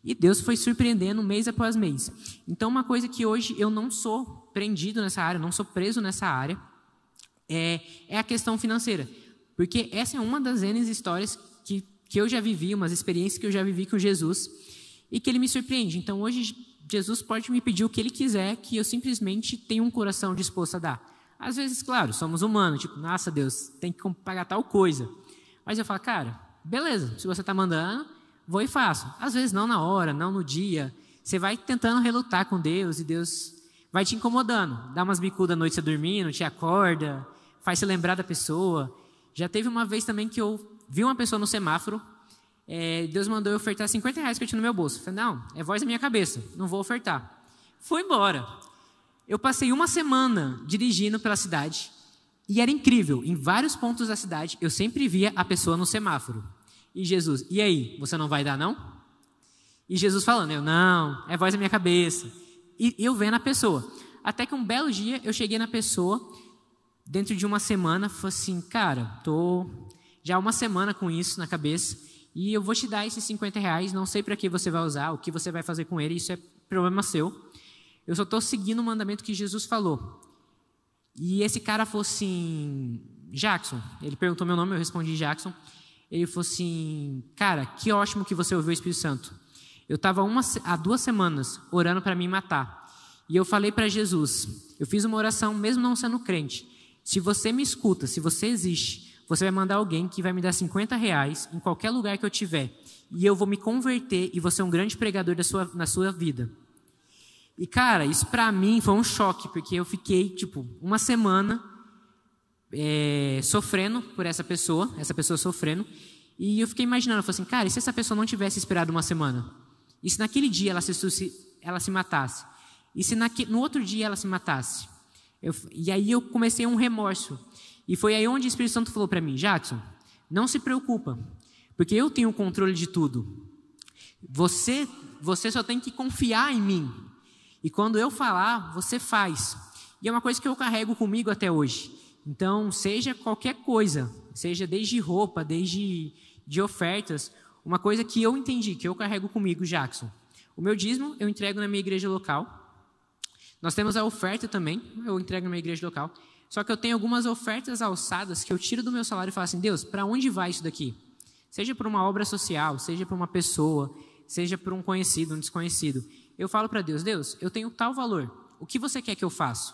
E Deus foi surpreendendo mês após mês. Então, uma coisa que hoje eu não sou prendido nessa área, não sou preso nessa área, é, é a questão financeira. Porque essa é uma das N histórias que eu já vivi, umas experiências que eu já vivi com Jesus e que ele me surpreende. Então hoje Jesus pode me pedir o que ele quiser, que eu simplesmente tenho um coração disposto a dar. Às vezes, claro, somos humanos, tipo, nossa Deus, tem que pagar tal coisa. Mas eu falo, cara, beleza, se você está mandando, vou e faço. Às vezes não na hora, não no dia. Você vai tentando relutar com Deus e Deus vai te incomodando. Dá umas bicudas à noite você dormindo, te acorda, faz se lembrar da pessoa. Já teve uma vez também que eu vi uma pessoa no semáforo, é, Deus mandou eu ofertar 50 reais que eu tinha no meu bolso. Eu falei, não, é voz da minha cabeça, não vou ofertar. Fui embora. Eu passei uma semana dirigindo pela cidade e era incrível. Em vários pontos da cidade, eu sempre via a pessoa no semáforo. E Jesus, e aí, você não vai dar não? E Jesus falando, eu, não, é voz da minha cabeça. E eu vendo a pessoa. Até que um belo dia eu cheguei na pessoa, dentro de uma semana, falei assim, cara, tô já uma semana com isso na cabeça e eu vou te dar esses 50 reais, não sei para que você vai usar, o que você vai fazer com ele, isso é problema seu. Eu só estou seguindo o mandamento que Jesus falou. E esse cara falou assim, Jackson, ele perguntou meu nome, eu respondi Jackson. Ele falou assim, cara, que ótimo que você ouviu o Espírito Santo. Eu estava há duas semanas orando para me matar. E eu falei para Jesus, eu fiz uma oração mesmo não sendo crente. Se você me escuta, se você existe, você vai mandar alguém que vai me dar 50 reais em qualquer lugar que eu tiver. E eu vou me converter e vou ser um grande pregador da sua, na sua vida. E, cara, isso para mim foi um choque, porque eu fiquei, tipo, uma semana é, sofrendo por essa pessoa, essa pessoa sofrendo. E eu fiquei imaginando, eu falei assim, cara, e se essa pessoa não tivesse esperado uma semana? E se naquele dia ela se, ela se matasse? E se naque, no outro dia ela se matasse? Eu, e aí eu comecei um remorso. E foi aí onde o Espírito Santo falou para mim: Jackson, não se preocupa, porque eu tenho o controle de tudo. Você, você só tem que confiar em mim. E quando eu falar, você faz. E é uma coisa que eu carrego comigo até hoje. Então, seja qualquer coisa, seja desde roupa, desde de ofertas, uma coisa que eu entendi, que eu carrego comigo, Jackson. O meu dízimo eu entrego na minha igreja local. Nós temos a oferta também, eu entrego na minha igreja local. Só que eu tenho algumas ofertas alçadas que eu tiro do meu salário e falo assim: Deus, para onde vai isso daqui? Seja para uma obra social, seja para uma pessoa, seja para um conhecido, um desconhecido. Eu falo para Deus: Deus, eu tenho tal valor. O que você quer que eu faça?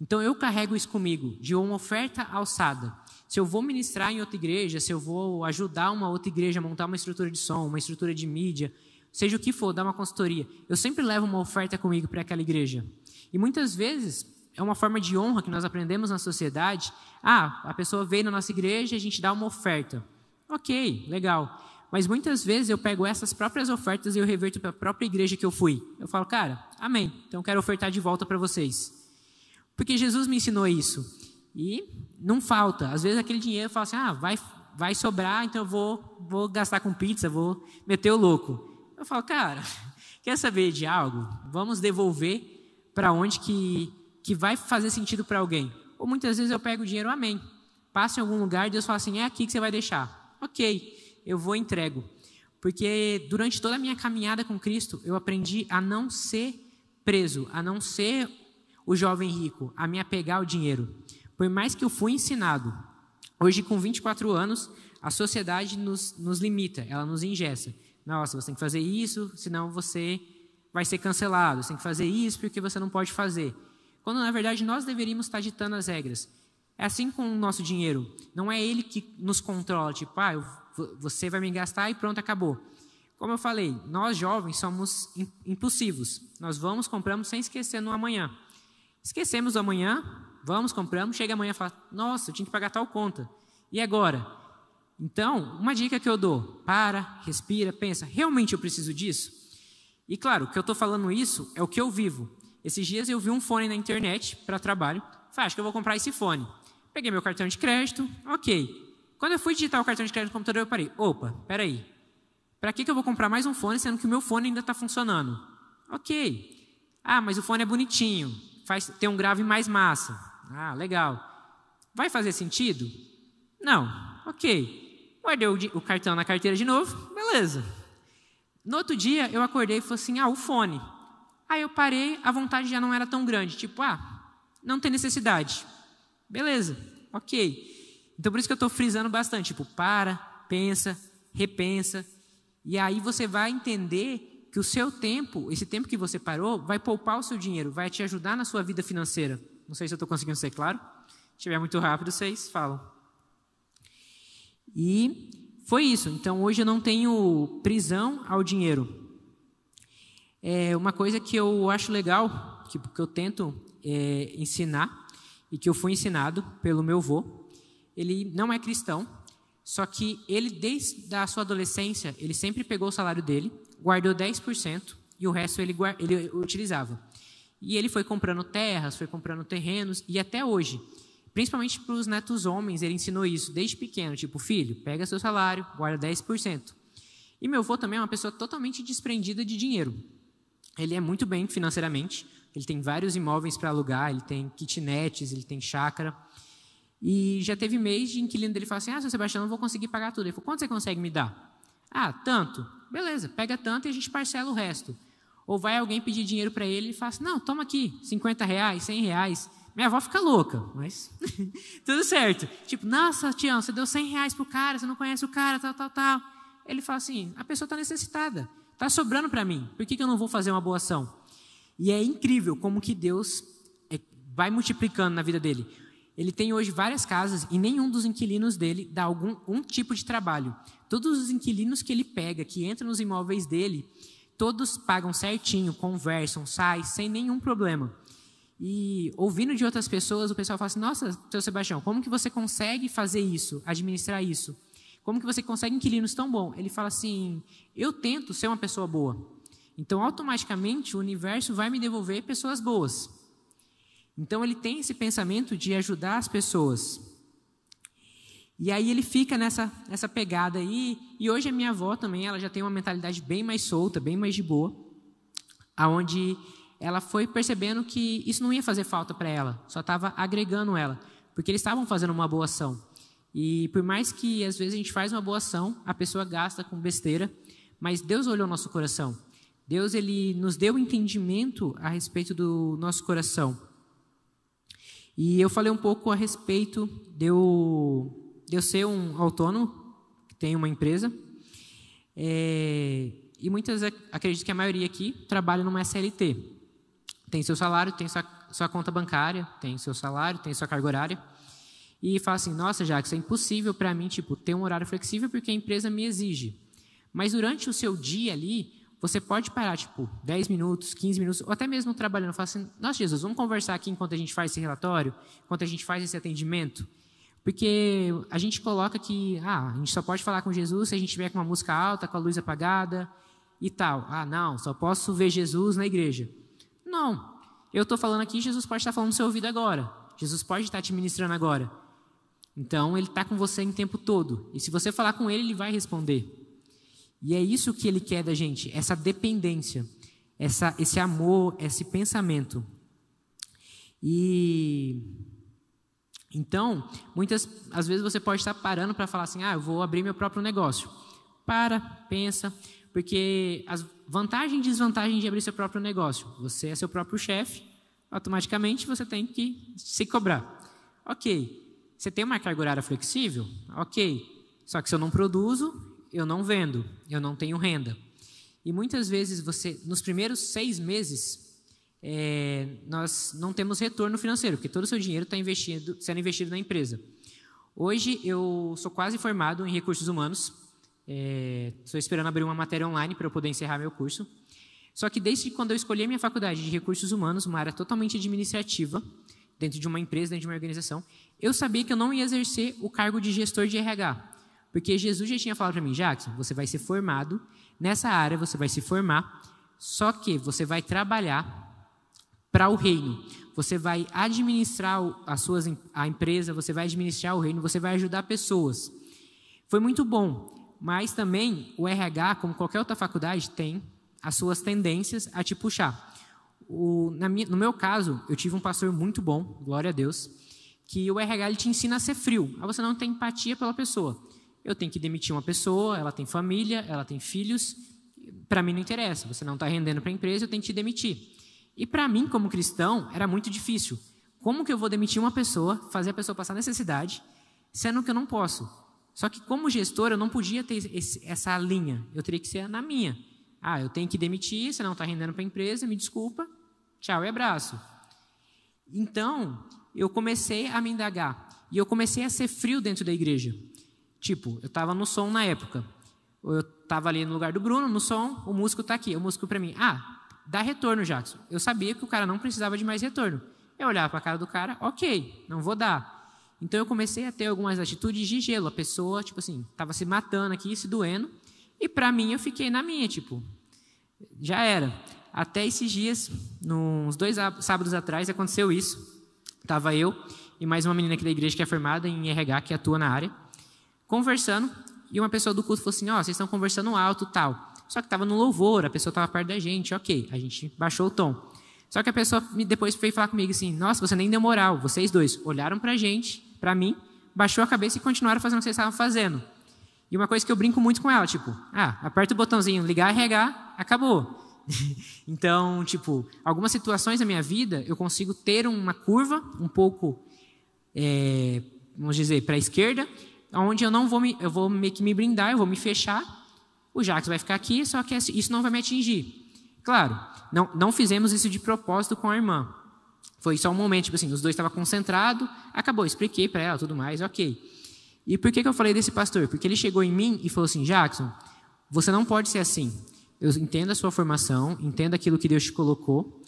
Então eu carrego isso comigo, de uma oferta alçada. Se eu vou ministrar em outra igreja, se eu vou ajudar uma outra igreja a montar uma estrutura de som, uma estrutura de mídia, seja o que for, dar uma consultoria, eu sempre levo uma oferta comigo para aquela igreja. E muitas vezes é uma forma de honra que nós aprendemos na sociedade. Ah, a pessoa veio na nossa igreja e a gente dá uma oferta. Ok, legal. Mas muitas vezes eu pego essas próprias ofertas e eu reverto para a própria igreja que eu fui. Eu falo, cara, amém. Então quero ofertar de volta para vocês. Porque Jesus me ensinou isso. E não falta. Às vezes aquele dinheiro fala assim, ah, vai, vai sobrar, então eu vou, vou gastar com pizza, vou meter o louco. Eu falo, cara, (laughs) quer saber de algo? Vamos devolver para onde que que vai fazer sentido para alguém. Ou muitas vezes eu pego o dinheiro, amém. Passo em algum lugar e Deus fala assim: é aqui que você vai deixar. Ok, eu vou e entrego. Porque durante toda a minha caminhada com Cristo, eu aprendi a não ser preso, a não ser o jovem rico, a me apegar ao dinheiro. Por mais que eu fui ensinado, hoje com 24 anos, a sociedade nos, nos limita, ela nos ingessa. Nossa, você tem que fazer isso, senão você vai ser cancelado. Você tem que fazer isso porque você não pode fazer. Quando na verdade nós deveríamos estar ditando as regras. É assim com o nosso dinheiro. Não é ele que nos controla, tipo, ah, eu, você vai me gastar e pronto, acabou. Como eu falei, nós jovens somos impulsivos. Nós vamos, compramos sem esquecer no amanhã. Esquecemos do amanhã, vamos, compramos, chega amanhã e fala, nossa, eu tinha que pagar tal conta. E agora? Então, uma dica que eu dou: para, respira, pensa, realmente eu preciso disso? E claro, o que eu estou falando isso é o que eu vivo. Esses dias eu vi um fone na internet para trabalho. Falei, acho que eu vou comprar esse fone. Peguei meu cartão de crédito, ok. Quando eu fui digitar o cartão de crédito no computador, eu parei. Opa, peraí. Para que, que eu vou comprar mais um fone, sendo que o meu fone ainda está funcionando? Ok. Ah, mas o fone é bonitinho. Faz, tem um grave mais massa. Ah, legal. Vai fazer sentido? Não. Ok. Guardei o, o cartão na carteira de novo. Beleza. No outro dia, eu acordei e falei assim: ah, o fone. Aí eu parei, a vontade já não era tão grande. Tipo, ah, não tem necessidade. Beleza, ok. Então por isso que eu estou frisando bastante. Tipo, para, pensa, repensa. E aí você vai entender que o seu tempo, esse tempo que você parou, vai poupar o seu dinheiro, vai te ajudar na sua vida financeira. Não sei se eu estou conseguindo ser claro. Se estiver muito rápido, vocês falam. E foi isso. Então hoje eu não tenho prisão ao dinheiro. É uma coisa que eu acho legal, que, que eu tento é, ensinar e que eu fui ensinado pelo meu avô. Ele não é cristão, só que ele, desde a sua adolescência, ele sempre pegou o salário dele, guardou 10% e o resto ele, ele utilizava. E ele foi comprando terras, foi comprando terrenos, e até hoje, principalmente para os netos homens, ele ensinou isso desde pequeno: tipo, filho, pega seu salário, guarda 10%. E meu avô também é uma pessoa totalmente desprendida de dinheiro. Ele é muito bem financeiramente, ele tem vários imóveis para alugar, ele tem kitnets, ele tem chácara. E já teve mês de inquilino dele falar assim: Ah, seu Sebastião, não vou conseguir pagar tudo. Ele falou: Quanto você consegue me dar? Ah, tanto. Beleza, pega tanto e a gente parcela o resto. Ou vai alguém pedir dinheiro para ele e fala assim: Não, toma aqui, 50 reais, 100 reais. Minha avó fica louca, mas (laughs) tudo certo. Tipo, nossa, Tião, você deu 100 reais pro cara, você não conhece o cara, tal, tal, tal. Ele fala assim: a pessoa está necessitada, está sobrando para mim, por que, que eu não vou fazer uma boa ação? E é incrível como que Deus é, vai multiplicando na vida dele. Ele tem hoje várias casas e nenhum dos inquilinos dele dá algum um tipo de trabalho. Todos os inquilinos que ele pega, que entram nos imóveis dele, todos pagam certinho, conversam, saem sem nenhum problema. E ouvindo de outras pessoas, o pessoal fala assim: Nossa, seu Sebastião, como que você consegue fazer isso, administrar isso? Como que você consegue inquilinos tão bom? Ele fala assim: Eu tento ser uma pessoa boa. Então, automaticamente, o universo vai me devolver pessoas boas. Então, ele tem esse pensamento de ajudar as pessoas. E aí ele fica nessa, nessa pegada aí. E hoje a minha avó também, ela já tem uma mentalidade bem mais solta, bem mais de boa, aonde ela foi percebendo que isso não ia fazer falta para ela, só estava agregando ela, porque eles estavam fazendo uma boa ação. E por mais que às vezes a gente faz uma boa ação, a pessoa gasta com besteira, mas Deus olhou nosso coração. Deus ele nos deu entendimento a respeito do nosso coração. E eu falei um pouco a respeito de eu, de eu ser um autônomo, que tem uma empresa. É, e muitas, acredito que a maioria aqui trabalha numa SLT. Tem seu salário, tem sua, sua conta bancária, tem seu salário, tem sua carga horária. E fala assim, nossa, Jackson, é impossível para mim tipo, ter um horário flexível porque a empresa me exige. Mas durante o seu dia ali, você pode parar, tipo, 10 minutos, 15 minutos, ou até mesmo trabalhando. Fala assim, nossa, Jesus, vamos conversar aqui enquanto a gente faz esse relatório, enquanto a gente faz esse atendimento. Porque a gente coloca que, ah, a gente só pode falar com Jesus se a gente estiver com uma música alta, com a luz apagada e tal. Ah, não, só posso ver Jesus na igreja. Não. Eu estou falando aqui, Jesus pode estar falando no seu ouvido agora. Jesus pode estar te ministrando agora. Então, ele está com você em tempo todo. E se você falar com ele, ele vai responder. E é isso que ele quer da gente, essa dependência, essa, esse amor, esse pensamento. E então, muitas às vezes você pode estar parando para falar assim: "Ah, eu vou abrir meu próprio negócio". Para, pensa, porque as vantagens e desvantagens de abrir seu próprio negócio. Você é seu próprio chefe, automaticamente você tem que se cobrar. OK. Você tem uma carga horária flexível? OK. Só que se eu não produzo, eu não vendo, eu não tenho renda. E muitas vezes você, nos primeiros seis meses, é, nós não temos retorno financeiro, porque todo o seu dinheiro está investido, sendo investido na empresa. Hoje eu sou quase formado em recursos humanos, estou é, esperando abrir uma matéria online para eu poder encerrar meu curso. Só que desde quando eu escolhi a minha faculdade de recursos humanos, uma área totalmente administrativa, dentro de uma empresa, dentro de uma organização, eu sabia que eu não ia exercer o cargo de gestor de RH. Porque Jesus já tinha falado para mim, Jackson, você vai ser formado nessa área, você vai se formar, só que você vai trabalhar para o reino. Você vai administrar as suas, a empresa, você vai administrar o reino, você vai ajudar pessoas. Foi muito bom, mas também o RH, como qualquer outra faculdade, tem as suas tendências a te puxar. O, minha, no meu caso, eu tive um pastor muito bom, glória a Deus, que o RH ele te ensina a ser frio, a você não ter empatia pela pessoa eu tenho que demitir uma pessoa, ela tem família, ela tem filhos, para mim não interessa, você não está rendendo para a empresa, eu tenho que te demitir. E para mim, como cristão, era muito difícil. Como que eu vou demitir uma pessoa, fazer a pessoa passar necessidade, sendo que eu não posso? Só que como gestor, eu não podia ter esse, essa linha. Eu teria que ser na minha. Ah, eu tenho que demitir, você não está rendendo para a empresa, me desculpa, tchau e abraço. Então, eu comecei a me indagar. E eu comecei a ser frio dentro da igreja. Tipo, eu estava no som na época. Eu estava ali no lugar do Bruno, no som, o músico está aqui. O músico para mim, ah, dá retorno, Jackson. Eu sabia que o cara não precisava de mais retorno. Eu olhava para a cara do cara, ok, não vou dar. Então eu comecei a ter algumas atitudes de gelo. A pessoa, tipo assim, estava se matando aqui, se doendo. E para mim eu fiquei na minha, tipo, já era. Até esses dias, uns dois sábados atrás, aconteceu isso. Tava eu e mais uma menina aqui da igreja que é formada em RH, que atua na área, conversando. E uma pessoa do culto falou assim: Ó, oh, vocês estão conversando alto tal. Só que estava no louvor, a pessoa estava perto da gente, ok. A gente baixou o tom. Só que a pessoa depois veio falar comigo assim: Nossa, você nem deu moral. Vocês dois olharam para a gente, para mim, baixou a cabeça e continuaram fazendo o que vocês estavam fazendo. E uma coisa que eu brinco muito com ela, tipo, ah, aperta o botãozinho, ligar, regar, acabou. (laughs) então, tipo, algumas situações da minha vida eu consigo ter uma curva um pouco, é, vamos dizer, para a esquerda, onde eu não vou me, eu vou meio que me brindar, eu vou me fechar. O Jacques vai ficar aqui, só que isso não vai me atingir. Claro, não, não fizemos isso de propósito com a irmã. Foi só um momento, tipo assim, os dois estavam concentrados, acabou, expliquei para ela, tudo mais, ok. E por que, que eu falei desse pastor? Porque ele chegou em mim e falou assim: Jackson, você não pode ser assim. Eu entendo a sua formação, entendo aquilo que Deus te colocou,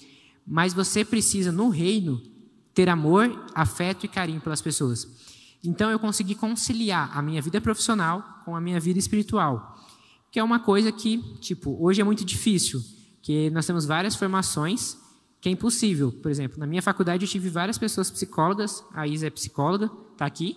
mas você precisa, no reino, ter amor, afeto e carinho pelas pessoas. Então eu consegui conciliar a minha vida profissional com a minha vida espiritual, que é uma coisa que, tipo, hoje é muito difícil, que nós temos várias formações que é impossível. Por exemplo, na minha faculdade eu tive várias pessoas psicólogas, a Isa é psicóloga, está aqui,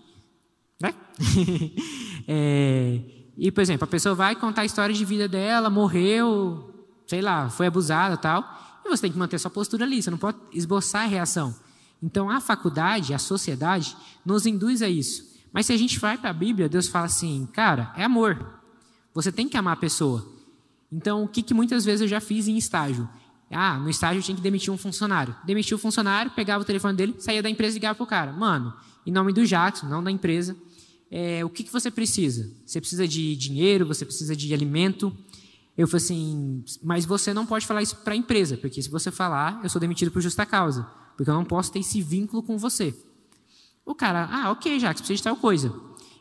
né? (laughs) é, e, por exemplo, a pessoa vai contar a história de vida dela, morreu, sei lá, foi abusada tal, e você tem que manter sua postura ali, você não pode esboçar a reação. Então, a faculdade, a sociedade, nos induz a isso. Mas se a gente vai para a Bíblia, Deus fala assim, cara, é amor. Você tem que amar a pessoa. Então, o que, que muitas vezes eu já fiz em estágio? Ah, no estágio eu tinha que demitir um funcionário. Demitia o funcionário, pegava o telefone dele, saía da empresa e ligava o cara. Mano, em nome do Jackson, não da empresa, é, o que, que você precisa? Você precisa de dinheiro, você precisa de alimento. Eu falei assim, mas você não pode falar isso para a empresa, porque se você falar, eu sou demitido por justa causa, porque eu não posso ter esse vínculo com você. O cara, ah, ok, Jacques, precisa de tal coisa.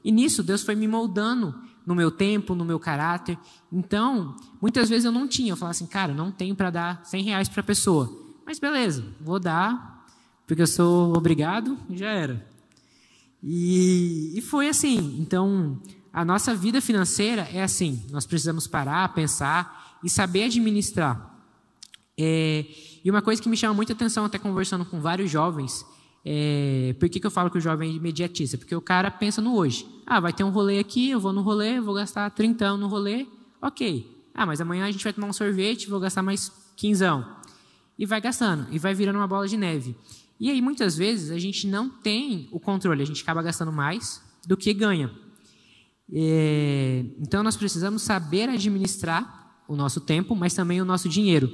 E nisso, Deus foi me moldando no meu tempo, no meu caráter. Então, muitas vezes eu não tinha. Eu falava assim, cara, não tenho para dar 100 reais para a pessoa. Mas beleza, vou dar, porque eu sou obrigado e já era. E, e foi assim. Então, a nossa vida financeira é assim. Nós precisamos parar, pensar e saber administrar. É, e uma coisa que me chama muita atenção, até conversando com vários jovens, é, por que, que eu falo que o jovem é imediatista? Porque o cara pensa no hoje. Ah, vai ter um rolê aqui, eu vou no rolê, vou gastar 30 no rolê, ok. Ah, mas amanhã a gente vai tomar um sorvete, vou gastar mais 15. E vai gastando, e vai virando uma bola de neve. E aí, muitas vezes, a gente não tem o controle, a gente acaba gastando mais do que ganha. É, então, nós precisamos saber administrar o nosso tempo, mas também o nosso dinheiro.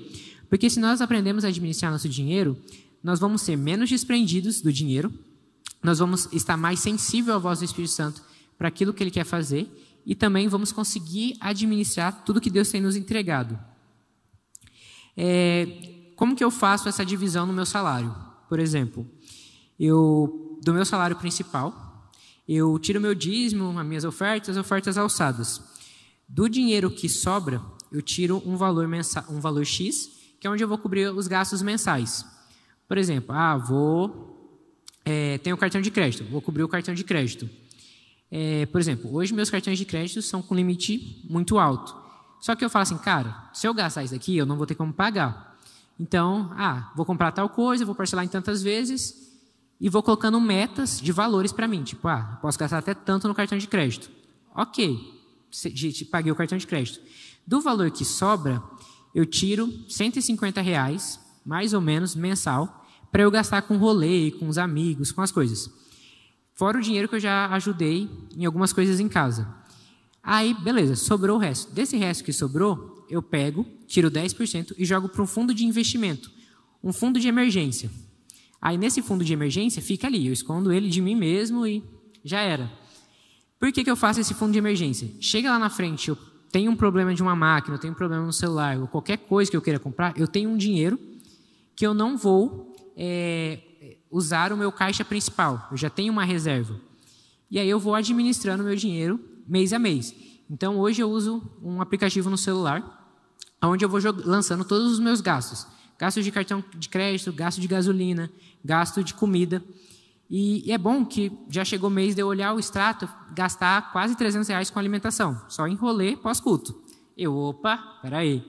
Porque se nós aprendemos a administrar nosso dinheiro, nós vamos ser menos desprendidos do dinheiro, nós vamos estar mais sensível à voz do Espírito Santo para aquilo que ele quer fazer e também vamos conseguir administrar tudo que Deus tem nos entregado. É, como que eu faço essa divisão no meu salário? Por exemplo, eu do meu salário principal, eu tiro meu dízimo, as minhas ofertas, as ofertas alçadas. Do dinheiro que sobra, eu tiro um valor mensal, um valor X, que é onde eu vou cobrir os gastos mensais. Por exemplo, ah, vou é, tenho um cartão de crédito, vou cobrir o cartão de crédito. É, por exemplo, hoje meus cartões de crédito são com limite muito alto. Só que eu falo assim, cara, se eu gastar isso aqui, eu não vou ter como pagar. Então, ah, vou comprar tal coisa, vou parcelar em tantas vezes e vou colocando metas de valores para mim. Tipo, ah, posso gastar até tanto no cartão de crédito. Ok, paguei o cartão de crédito. Do valor que sobra, eu tiro 150 reais, mais ou menos, mensal, para eu gastar com rolê, com os amigos, com as coisas. Fora o dinheiro que eu já ajudei em algumas coisas em casa. Aí, beleza, sobrou o resto. Desse resto que sobrou, eu pego, tiro 10% e jogo para um fundo de investimento, um fundo de emergência. Aí, nesse fundo de emergência, fica ali, eu escondo ele de mim mesmo e já era. Por que, que eu faço esse fundo de emergência? Chega lá na frente, eu tenho um problema de uma máquina, eu tenho um problema no celular, ou qualquer coisa que eu queira comprar, eu tenho um dinheiro que eu não vou é, usar o meu caixa principal. Eu já tenho uma reserva. E aí eu vou administrando meu dinheiro mês a mês. Então hoje eu uso um aplicativo no celular, onde eu vou lançando todos os meus gastos. Gastos de cartão de crédito, gasto de gasolina, gasto de comida. E, e é bom que já chegou o mês de eu olhar o extrato, gastar quase 300 reais com alimentação, só em rolê pós-culto. Eu, opa, peraí,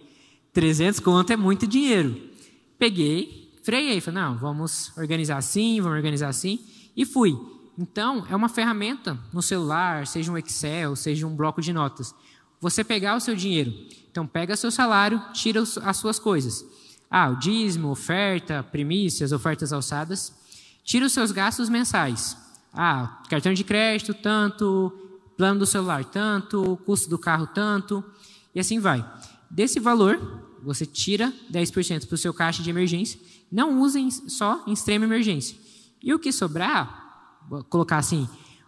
300 conto é muito dinheiro. Peguei, freiei, falei, não, vamos organizar assim, vamos organizar assim, e fui. Então, é uma ferramenta no celular, seja um Excel, seja um bloco de notas. Você pegar o seu dinheiro. Então, pega seu salário, tira as suas coisas. Ah, o dízimo, oferta, primícias, ofertas alçadas. Tira os seus gastos mensais. Ah, cartão de crédito, tanto. Plano do celular, tanto. Custo do carro, tanto. E assim vai. Desse valor, você tira 10% para o seu caixa de emergência. Não usem só em extrema emergência. E o que sobrar, colocar assim,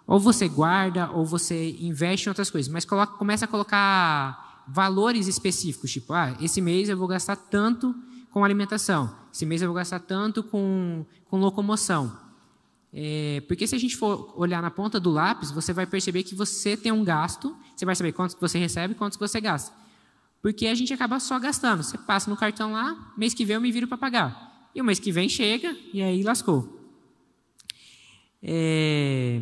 ou você guarda ou você investe em outras coisas, mas coloca, começa a colocar valores específicos, tipo, ah, esse mês eu vou gastar tanto com alimentação, esse mês eu vou gastar tanto com, com locomoção. É, porque se a gente for olhar na ponta do lápis, você vai perceber que você tem um gasto, você vai saber quanto você recebe e quanto você gasta. Porque a gente acaba só gastando. Você passa no cartão lá, mês que vem eu me viro para pagar. E o mês que vem chega e aí lascou. É...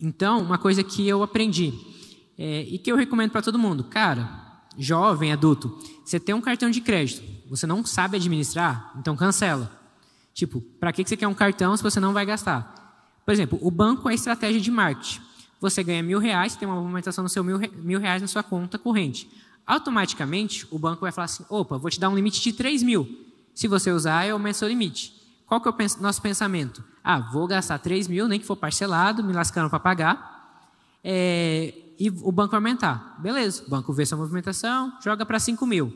Então, uma coisa que eu aprendi é, e que eu recomendo para todo mundo, cara, jovem, adulto, você tem um cartão de crédito, você não sabe administrar, então cancela. Tipo, para que você quer um cartão se você não vai gastar? Por exemplo, o banco é estratégia de marketing. Você ganha mil reais, tem uma movimentação no seu mil, mil reais na sua conta corrente. Automaticamente, o banco vai falar assim: opa, vou te dar um limite de 3 mil. Se você usar, eu aumento seu limite. Qual que é o nosso pensamento? Ah, vou gastar 3 mil, nem que for parcelado, me lascando para pagar, é, e o banco aumentar. Beleza, o banco vê sua movimentação, joga para 5 mil.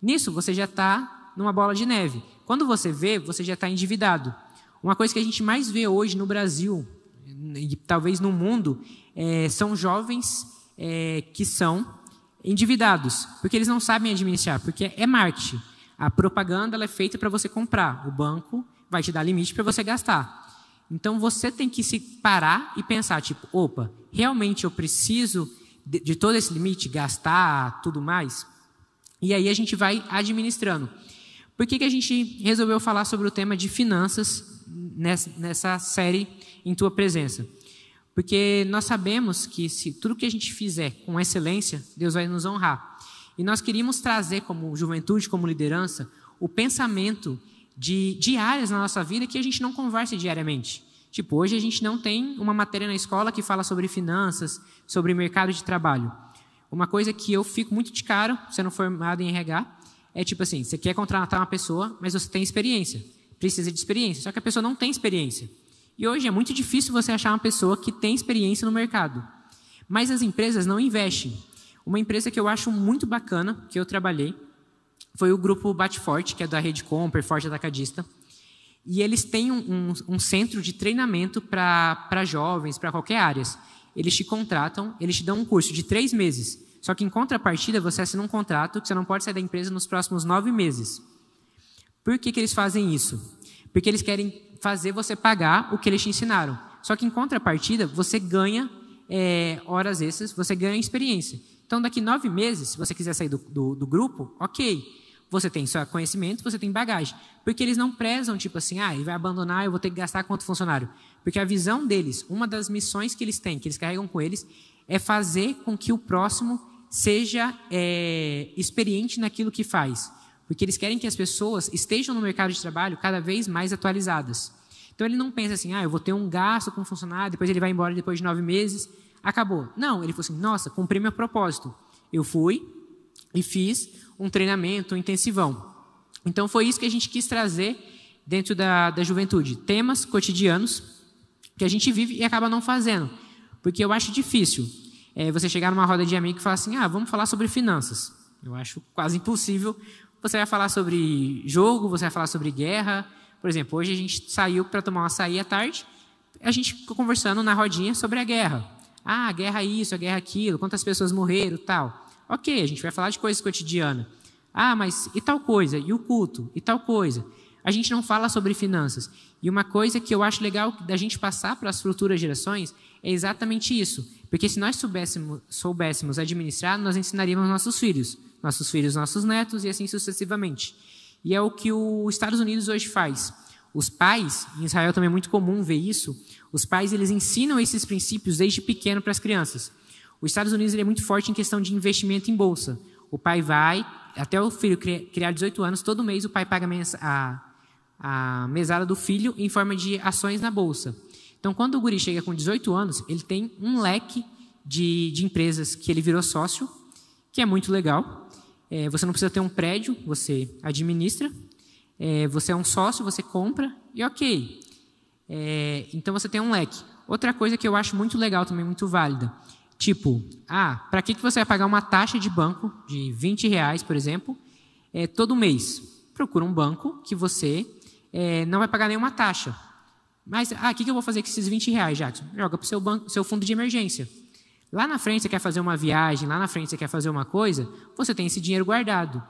Nisso, você já está numa bola de neve. Quando você vê, você já está endividado. Uma coisa que a gente mais vê hoje no Brasil, e talvez no mundo, é, são jovens é, que são endividados, porque eles não sabem administrar, porque é marketing. A propaganda é feita para você comprar. O banco vai te dar limite para você gastar. Então você tem que se parar e pensar, tipo, opa, realmente eu preciso de, de todo esse limite, gastar, tudo mais? E aí a gente vai administrando. Por que, que a gente resolveu falar sobre o tema de finanças nessa, nessa série em tua presença? Porque nós sabemos que se tudo que a gente fizer com excelência, Deus vai nos honrar. E nós queríamos trazer como juventude, como liderança, o pensamento de, de áreas na nossa vida que a gente não conversa diariamente. Tipo, hoje a gente não tem uma matéria na escola que fala sobre finanças, sobre mercado de trabalho. Uma coisa que eu fico muito de cara, sendo formado em RH, é tipo assim: você quer contratar uma pessoa, mas você tem experiência. Precisa de experiência. Só que a pessoa não tem experiência. E hoje é muito difícil você achar uma pessoa que tem experiência no mercado. Mas as empresas não investem. Uma empresa que eu acho muito bacana, que eu trabalhei, foi o grupo Bate Forte, que é da Rede Comper, Forte Atacadista. E eles têm um, um, um centro de treinamento para jovens, para qualquer área. Eles te contratam, eles te dão um curso de três meses. Só que em contrapartida, você assina um contrato que você não pode sair da empresa nos próximos nove meses. Por que, que eles fazem isso? Porque eles querem fazer você pagar o que eles te ensinaram. Só que em contrapartida, você ganha é, horas extras, você ganha experiência. Então, daqui nove meses, se você quiser sair do, do, do grupo, ok. Você tem seu conhecimento, você tem bagagem. Porque eles não prezam, tipo assim, ah, ele vai abandonar, eu vou ter que gastar quanto funcionário. Porque a visão deles, uma das missões que eles têm, que eles carregam com eles, é fazer com que o próximo seja é, experiente naquilo que faz. Porque eles querem que as pessoas estejam no mercado de trabalho cada vez mais atualizadas. Então ele não pensa assim, ah, eu vou ter um gasto com um funcionário, depois ele vai embora depois de nove meses, acabou. Não, ele falou assim, nossa, cumpri meu propósito. Eu fui e fiz um treinamento, um intensivão. Então foi isso que a gente quis trazer dentro da, da juventude. Temas cotidianos que a gente vive e acaba não fazendo. Porque eu acho difícil é, você chegar numa roda de amigos e falar assim, ah, vamos falar sobre finanças. Eu acho quase impossível. Você vai falar sobre jogo, você vai falar sobre guerra. Por exemplo, hoje a gente saiu para tomar um açaí à tarde, a gente ficou conversando na rodinha sobre a guerra. Ah, a guerra isso, a guerra aquilo, quantas pessoas morreram, tal. Ok, a gente vai falar de coisas cotidianas. Ah, mas e tal coisa? E o culto? E tal coisa? A gente não fala sobre finanças. E uma coisa que eu acho legal da gente passar para as futuras gerações é exatamente isso. Porque se nós soubéssemos, soubéssemos administrar, nós ensinaríamos nossos filhos, nossos filhos, nossos netos e assim sucessivamente. E é o que os Estados Unidos hoje faz. Os pais, em Israel também é muito comum ver isso, os pais eles ensinam esses princípios desde pequeno para as crianças. Os Estados Unidos é muito forte em questão de investimento em bolsa. O pai vai, até o filho criar 18 anos, todo mês o pai paga a, a mesada do filho em forma de ações na bolsa. Então, quando o guri chega com 18 anos, ele tem um leque de, de empresas que ele virou sócio, que é muito legal. É, você não precisa ter um prédio, você administra. É, você é um sócio, você compra e ok. É, então você tem um leque. Outra coisa que eu acho muito legal também, muito válida. Tipo, ah, para que, que você vai pagar uma taxa de banco de 20 reais, por exemplo, é, todo mês? Procura um banco que você é, não vai pagar nenhuma taxa. Mas, ah, o que, que eu vou fazer com esses 20 reais, Jackson? Joga para o seu, seu fundo de emergência. Lá na frente você quer fazer uma viagem, lá na frente você quer fazer uma coisa, você tem esse dinheiro guardado.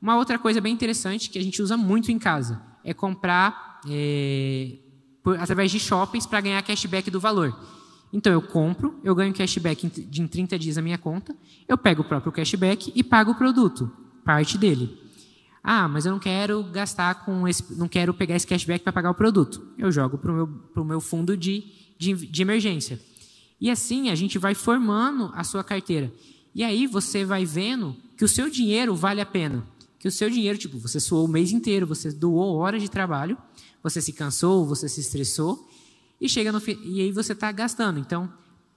Uma outra coisa bem interessante que a gente usa muito em casa é comprar é, por, através de shoppings para ganhar cashback do valor. Então eu compro, eu ganho cashback em, em 30 dias na minha conta, eu pego o próprio cashback e pago o produto, parte dele. Ah, mas eu não quero gastar com esse, não quero pegar esse cashback para pagar o produto. Eu jogo para o meu, pro meu fundo de, de, de emergência. E assim a gente vai formando a sua carteira. E aí você vai vendo que o seu dinheiro vale a pena. Que o seu dinheiro, tipo, você suou o mês inteiro, você doou horas de trabalho, você se cansou, você se estressou, e chega no e aí você está gastando. Então,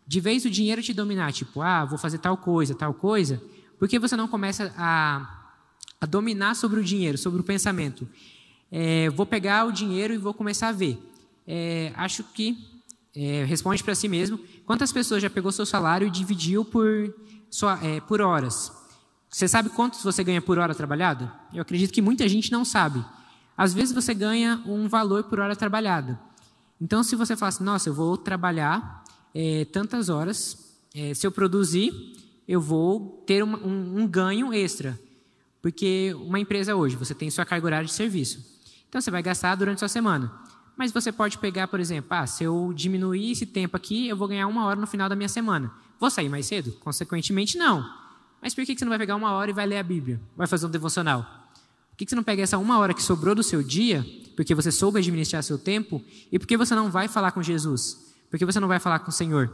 de vez o dinheiro te dominar, tipo, ah, vou fazer tal coisa, tal coisa, por que você não começa a, a dominar sobre o dinheiro, sobre o pensamento? É, vou pegar o dinheiro e vou começar a ver. É, acho que é, responde para si mesmo. Quantas pessoas já pegou seu salário e dividiu por, sua, é, por horas? Você sabe quantos você ganha por hora trabalhada? Eu acredito que muita gente não sabe. Às vezes você ganha um valor por hora trabalhada. Então, se você fala assim, nossa, eu vou trabalhar é, tantas horas, é, se eu produzir, eu vou ter uma, um, um, ganho extra. Porque uma empresa hoje, você tem sua carga horária de serviço. Então, você vai gastar durante a sua semana. Mas você pode pegar, por exemplo, ah, se eu diminuir esse tempo aqui, eu vou ganhar uma hora no final da minha semana. Vou sair mais cedo? Consequentemente, não. Mas por que você não vai pegar uma hora e vai ler a Bíblia? Vai fazer um devocional? Por que você não pega essa uma hora que sobrou do seu dia, porque você soube administrar seu tempo, e por que você não vai falar com Jesus? Por que você não vai falar com o Senhor?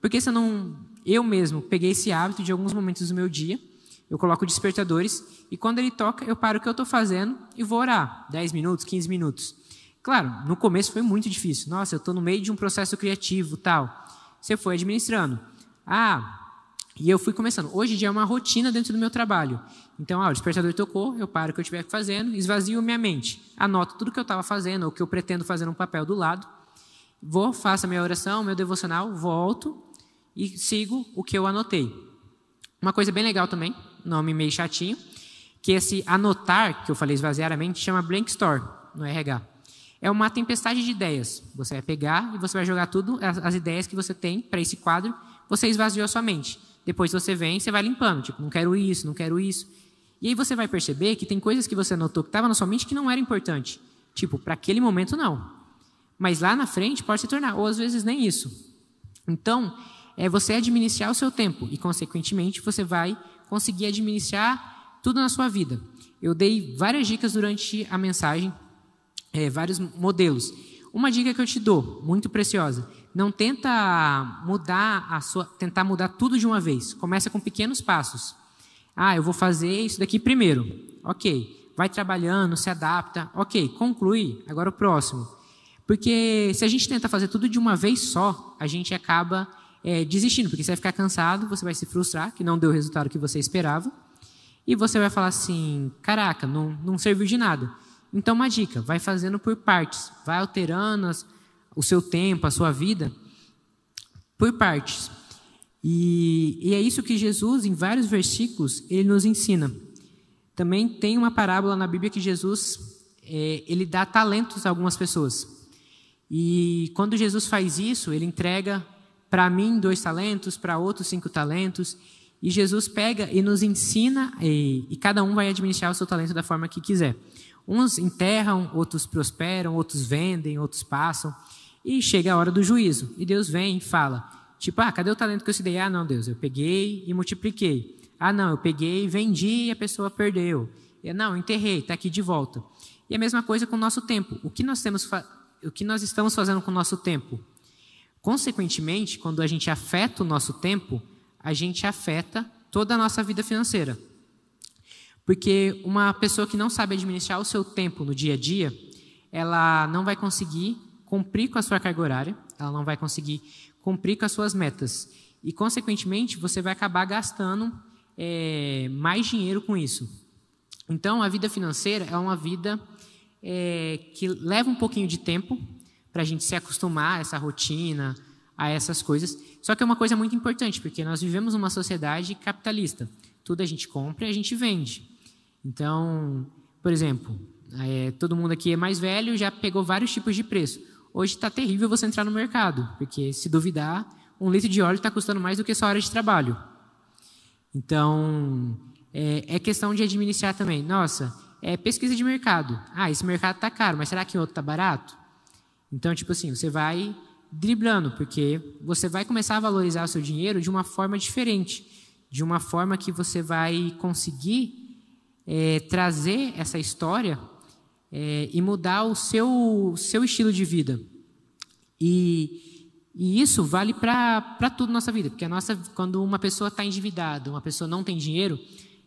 Porque você não. Eu mesmo peguei esse hábito de alguns momentos do meu dia, eu coloco despertadores, e quando ele toca, eu paro o que eu estou fazendo e vou orar. 10 minutos, 15 minutos. Claro, no começo foi muito difícil. Nossa, eu estou no meio de um processo criativo tal. Você foi administrando. Ah, e eu fui começando. Hoje já é uma rotina dentro do meu trabalho. Então, ah, o despertador tocou, eu paro o que eu estiver fazendo, esvazio minha mente. Anoto tudo que eu estava fazendo, ou que eu pretendo fazer no papel do lado. Vou, faço a minha oração, meu devocional, volto e sigo o que eu anotei. Uma coisa bem legal também, nome meio chatinho, que esse anotar, que eu falei esvaziar a mente, chama Blank Store no RH. É uma tempestade de ideias. Você vai pegar e você vai jogar tudo, as, as ideias que você tem para esse quadro, você esvaziou a sua mente. Depois você vem e você vai limpando, tipo, não quero isso, não quero isso. E aí você vai perceber que tem coisas que você notou que estava na sua mente que não era importante. Tipo, para aquele momento não. Mas lá na frente pode se tornar, ou às vezes nem isso. Então, é você administrar o seu tempo e, consequentemente, você vai conseguir administrar tudo na sua vida. Eu dei várias dicas durante a mensagem, é, vários modelos. Uma dica que eu te dou, muito preciosa, não tenta mudar a sua, tentar mudar tudo de uma vez. Começa com pequenos passos. Ah, eu vou fazer isso daqui primeiro. Ok. Vai trabalhando, se adapta. Ok, conclui. Agora o próximo. Porque se a gente tenta fazer tudo de uma vez só, a gente acaba é, desistindo, porque você vai ficar cansado, você vai se frustrar, que não deu o resultado que você esperava, e você vai falar assim: caraca, não, não serviu de nada. Então, uma dica: vai fazendo por partes, vai alterando as, o seu tempo, a sua vida, por partes. E, e, é isso que Jesus, em vários versículos, ele nos ensina. Também tem uma parábola na Bíblia que Jesus é, ele dá talentos a algumas pessoas. E quando Jesus faz isso, ele entrega para mim dois talentos, para outros cinco talentos. E Jesus pega e nos ensina, e, e, cada um vai administrar o seu talento da forma que quiser. Uns enterram, outros prosperam, outros vendem, outros passam. E chega a hora do juízo. E Deus vem e fala: tipo, ah, cadê o talento que eu te dei? Ah, não, Deus, eu peguei e multipliquei. Ah, não, eu peguei, vendi e a pessoa perdeu. E, não, enterrei, está aqui de volta. E a mesma coisa com o nosso tempo. O que nós temos, o que nós estamos fazendo com o nosso tempo? Consequentemente, quando a gente afeta o nosso tempo, a gente afeta toda a nossa vida financeira. Porque uma pessoa que não sabe administrar o seu tempo no dia a dia, ela não vai conseguir cumprir com a sua carga horária, ela não vai conseguir cumprir com as suas metas. E, consequentemente, você vai acabar gastando é, mais dinheiro com isso. Então, a vida financeira é uma vida é, que leva um pouquinho de tempo para a gente se acostumar a essa rotina, a essas coisas. Só que é uma coisa muito importante, porque nós vivemos numa sociedade capitalista. Tudo a gente compra e a gente vende. Então, por exemplo, é, todo mundo aqui é mais velho já pegou vários tipos de preço. Hoje está terrível você entrar no mercado, porque se duvidar, um litro de óleo está custando mais do que sua hora de trabalho. Então, é, é questão de administrar também. Nossa, é pesquisa de mercado. Ah, esse mercado está caro, mas será que o outro está barato? Então, tipo assim, você vai driblando, porque você vai começar a valorizar o seu dinheiro de uma forma diferente, de uma forma que você vai conseguir é, trazer essa história é, e mudar o seu, seu estilo de vida. E, e isso vale para tudo na nossa vida, porque a nossa, quando uma pessoa está endividada, uma pessoa não tem dinheiro,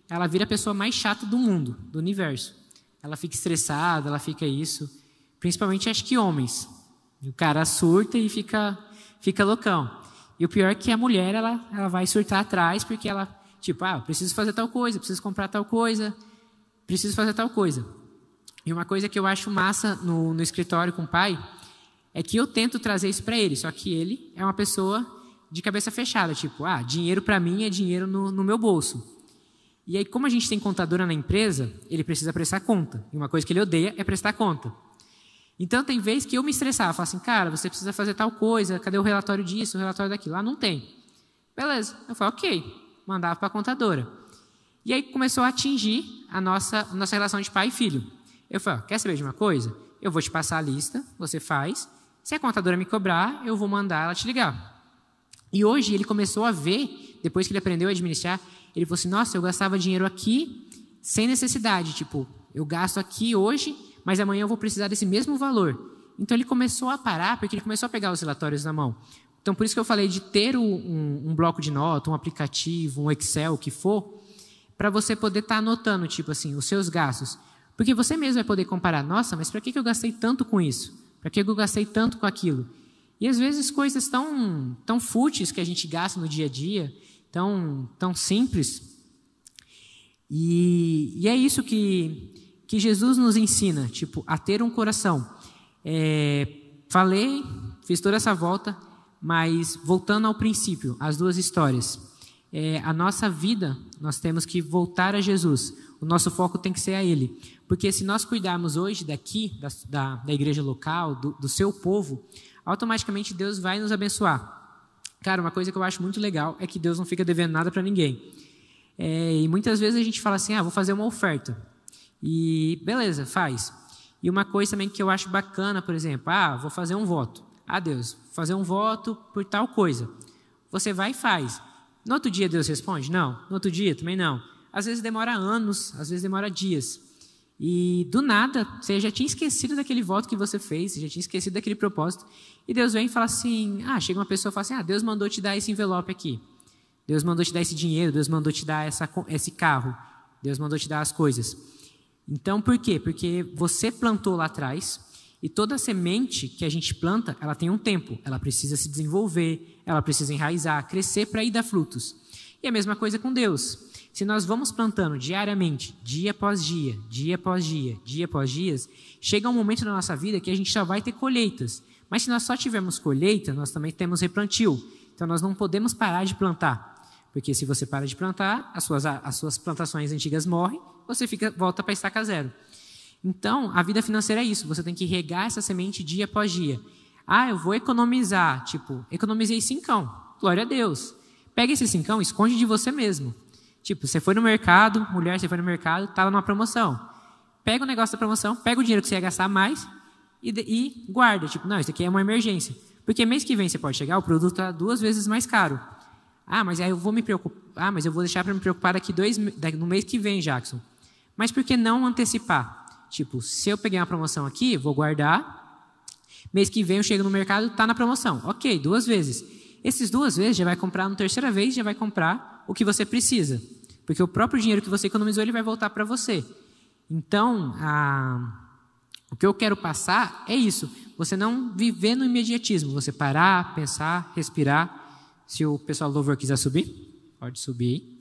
ela vira a pessoa mais chata do mundo, do universo. Ela fica estressada, ela fica isso. Principalmente acho que homens. O cara surta e fica, fica loucão. E o pior é que a mulher, ela, ela vai surtar atrás, porque ela, tipo, ah, preciso fazer tal coisa, preciso comprar tal coisa, preciso fazer tal coisa. E uma coisa que eu acho massa no, no escritório com o pai, é que eu tento trazer isso para ele, só que ele é uma pessoa de cabeça fechada, tipo, ah, dinheiro para mim é dinheiro no, no meu bolso. E aí, como a gente tem contadora na empresa, ele precisa prestar conta. E uma coisa que ele odeia é prestar conta. Então tem vezes que eu me estressava, falava assim, cara, você precisa fazer tal coisa, cadê o relatório disso, o relatório daquilo? Lá ah, não tem. Beleza. Eu falei, ok, mandava para a contadora. E aí começou a atingir a nossa, a nossa relação de pai e filho. Eu falei, quer saber de uma coisa? Eu vou te passar a lista, você faz. Se a contadora me cobrar, eu vou mandar ela te ligar. E hoje ele começou a ver, depois que ele aprendeu a administrar, ele falou assim: nossa, eu gastava dinheiro aqui sem necessidade. Tipo, eu gasto aqui hoje mas amanhã eu vou precisar desse mesmo valor. Então ele começou a parar, porque ele começou a pegar os relatórios na mão. Então por isso que eu falei de ter um, um, um bloco de nota, um aplicativo, um Excel, o que for, para você poder estar tá anotando, tipo assim, os seus gastos. Porque você mesmo vai poder comparar, nossa, mas para que eu gastei tanto com isso? Para que eu gastei tanto com aquilo? E às vezes coisas tão, tão fúteis que a gente gasta no dia a dia, tão, tão simples. E, e é isso que, que Jesus nos ensina, tipo, a ter um coração. É, falei, fiz toda essa volta, mas voltando ao princípio, as duas histórias. É, a nossa vida, nós temos que voltar a Jesus. O nosso foco tem que ser a Ele. Porque se nós cuidarmos hoje daqui, da, da, da igreja local, do, do seu povo, automaticamente Deus vai nos abençoar. Cara, uma coisa que eu acho muito legal é que Deus não fica devendo nada para ninguém. É, e muitas vezes a gente fala assim: ah, vou fazer uma oferta. E beleza, faz. E uma coisa também que eu acho bacana, por exemplo, ah, vou fazer um voto. Ah, Deus, fazer um voto por tal coisa. Você vai e faz. No outro dia Deus responde? Não. No outro dia também não. Às vezes demora anos, às vezes demora dias. E do nada, você já tinha esquecido daquele voto que você fez, você já tinha esquecido daquele propósito. E Deus vem e fala assim: ah, chega uma pessoa e fala assim: ah, Deus mandou te dar esse envelope aqui. Deus mandou te dar esse dinheiro, Deus mandou te dar essa, esse carro, Deus mandou te dar as coisas. Então, por quê? Porque você plantou lá atrás e toda semente que a gente planta, ela tem um tempo. Ela precisa se desenvolver, ela precisa enraizar, crescer para ir dar frutos. E a mesma coisa com Deus. Se nós vamos plantando diariamente, dia após dia, dia após dia, dia após dias, chega um momento na nossa vida que a gente só vai ter colheitas. Mas se nós só tivermos colheita, nós também temos replantio. Então nós não podemos parar de plantar. Porque se você para de plantar, as suas, as suas plantações antigas morrem, você fica, volta para estaca zero. Então, a vida financeira é isso. Você tem que regar essa semente dia após dia. Ah, eu vou economizar. Tipo, economizei cincão. Glória a Deus. Pega esse cincão, esconde de você mesmo. Tipo, você foi no mercado, mulher, você foi no mercado, estava numa promoção. Pega o negócio da promoção, pega o dinheiro que você ia gastar mais e, e guarda. Tipo, não, isso aqui é uma emergência. Porque mês que vem você pode chegar, o produto está duas vezes mais caro. Ah, mas aí eu vou me preocupar. Ah, mas eu vou deixar para me preocupar daqui dois, no mês que vem, Jackson. Mas por que não antecipar? Tipo, se eu peguei uma promoção aqui, vou guardar. Mês que vem eu chego no mercado, está na promoção. Ok, duas vezes. Esses duas vezes já vai comprar, na terceira vez já vai comprar o que você precisa. Porque o próprio dinheiro que você economizou, ele vai voltar para você. Então, a, o que eu quero passar é isso. Você não viver no imediatismo. Você parar, pensar, respirar se o pessoal do louvor quiser subir, pode subir.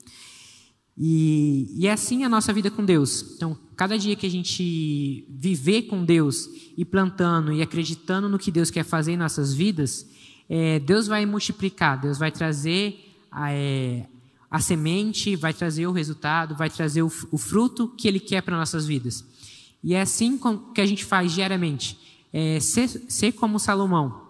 E, e é assim a nossa vida com Deus. Então, cada dia que a gente viver com Deus e plantando e acreditando no que Deus quer fazer em nossas vidas, é, Deus vai multiplicar, Deus vai trazer a, é, a semente, vai trazer o resultado, vai trazer o, o fruto que Ele quer para nossas vidas. E é assim que a gente faz diariamente. É, ser, ser como Salomão,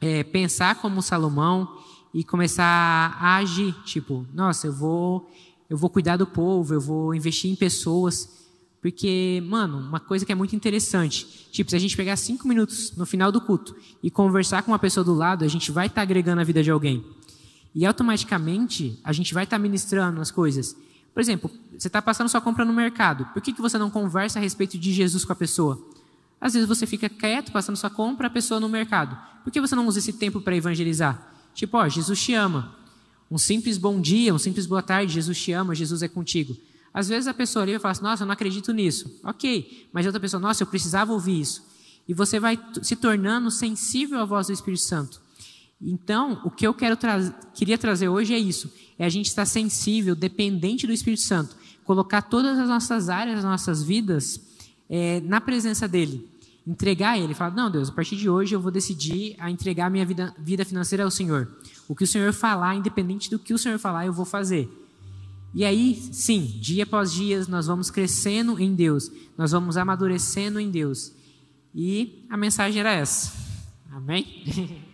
é, pensar como Salomão e começar a agir, tipo, nossa, eu vou, eu vou cuidar do povo, eu vou investir em pessoas, porque, mano, uma coisa que é muito interessante, tipo, se a gente pegar cinco minutos no final do culto e conversar com uma pessoa do lado, a gente vai estar tá agregando a vida de alguém. E automaticamente a gente vai estar tá ministrando as coisas. Por exemplo, você está passando sua compra no mercado. Por que, que você não conversa a respeito de Jesus com a pessoa? Às vezes você fica quieto passando sua compra a pessoa no mercado. Por que você não usa esse tempo para evangelizar? Tipo, ó, Jesus te ama. Um simples bom dia, um simples boa tarde, Jesus te ama, Jesus é contigo. Às vezes a pessoa ali vai falar assim, nossa, eu não acredito nisso. Ok, mas outra pessoa, nossa, eu precisava ouvir isso. E você vai se tornando sensível à voz do Espírito Santo. Então, o que eu tra queria trazer hoje é isso: é a gente estar sensível, dependente do Espírito Santo, colocar todas as nossas áreas das nossas vidas é, na presença dele entregar a Ele, falar: Não, Deus, a partir de hoje eu vou decidir a entregar a minha vida, vida financeira ao Senhor. O que o Senhor falar, independente do que o Senhor falar, eu vou fazer. E aí, sim, dia após dia, nós vamos crescendo em Deus, nós vamos amadurecendo em Deus. E a mensagem era essa. Amém? (laughs)